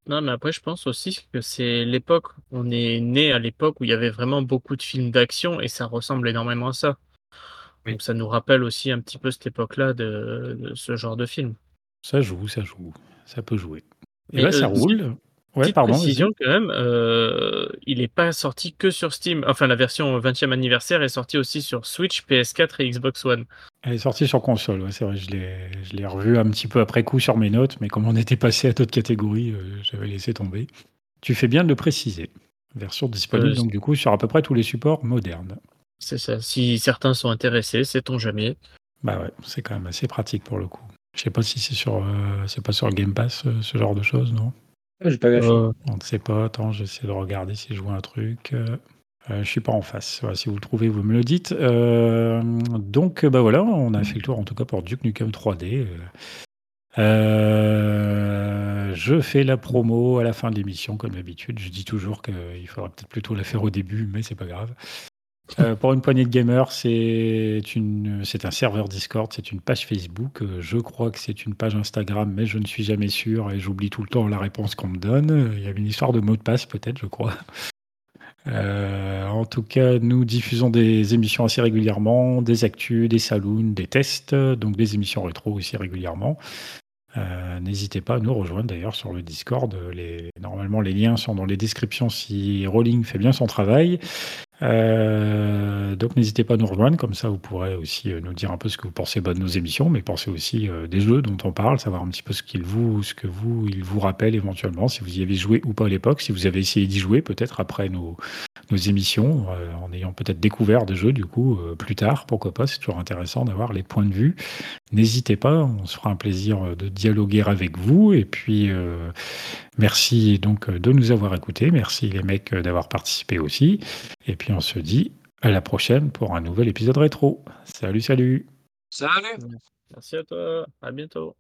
Non, mais après, je pense aussi que c'est l'époque, on est né à l'époque où il y avait vraiment beaucoup de films d'action et ça ressemble énormément à ça. Donc ça nous rappelle aussi un petit peu cette époque-là de, de ce genre de film. Ça joue, ça joue, ça peut jouer. Et là, ça euh, roule. Ouais, Petite pardon, précision quand même, euh, il n'est pas sorti que sur Steam. Enfin, la version 20e anniversaire est sortie aussi sur Switch, PS4 et Xbox One. Elle est sortie sur console, ouais, c'est vrai. Je l'ai revu un petit peu après coup sur mes notes, mais comme on était passé à d'autres catégories, euh, j'avais laissé tomber. Tu fais bien de le préciser. Version disponible, donc du coup, sur à peu près tous les supports modernes. C'est ça. Si certains sont intéressés, sait-on jamais. Bah ouais, c'est quand même assez pratique pour le coup. Je sais pas si c'est sur, euh, c'est pas sur Game Pass, euh, ce genre de choses, non? Ah, J'ai pas vérifié. Euh, on ne sait pas. Attends, j'essaie de regarder si je vois un truc. je suis pas en face. si vous le trouvez, vous me le dites. donc, bah voilà, on a fait le tour en tout cas pour Duke Nukem 3D. je fais la promo à la fin de l'émission, comme d'habitude. Je dis toujours qu'il faudrait peut-être plutôt la faire au début, mais c'est pas grave. Euh, pour une poignée de gamers, c'est un serveur Discord, c'est une page Facebook. Euh, je crois que c'est une page Instagram, mais je ne suis jamais sûr et j'oublie tout le temps la réponse qu'on me donne. Il y a une histoire de mot de passe, peut-être, je crois. Euh, en tout cas, nous diffusons des émissions assez régulièrement, des actus, des saloons, des tests, donc des émissions rétro aussi régulièrement. N'hésitez pas à nous rejoindre d'ailleurs sur le Discord. Normalement, les liens sont dans les descriptions si Rolling fait bien son travail. Euh, donc n'hésitez pas à nous rejoindre, comme ça vous pourrez aussi euh, nous dire un peu ce que vous pensez de nos émissions, mais pensez aussi des jeux dont on parle, savoir un petit peu ce qu'il vous, ce que vous, il vous rappelle éventuellement, si vous y avez joué ou pas à l'époque, si vous avez essayé d'y jouer peut-être après nos, nos émissions, en ayant peut-être découvert des jeux du coup plus tard, pourquoi pas, c'est toujours intéressant d'avoir les points de vue. N'hésitez pas, on se fera un plaisir de dialoguer avec vous, et puis merci donc de nous avoir écoutés, merci les mecs d'avoir participé aussi. Et puis on se dit à la prochaine pour un nouvel épisode rétro. Salut, salut. Salut. Merci à toi. À bientôt.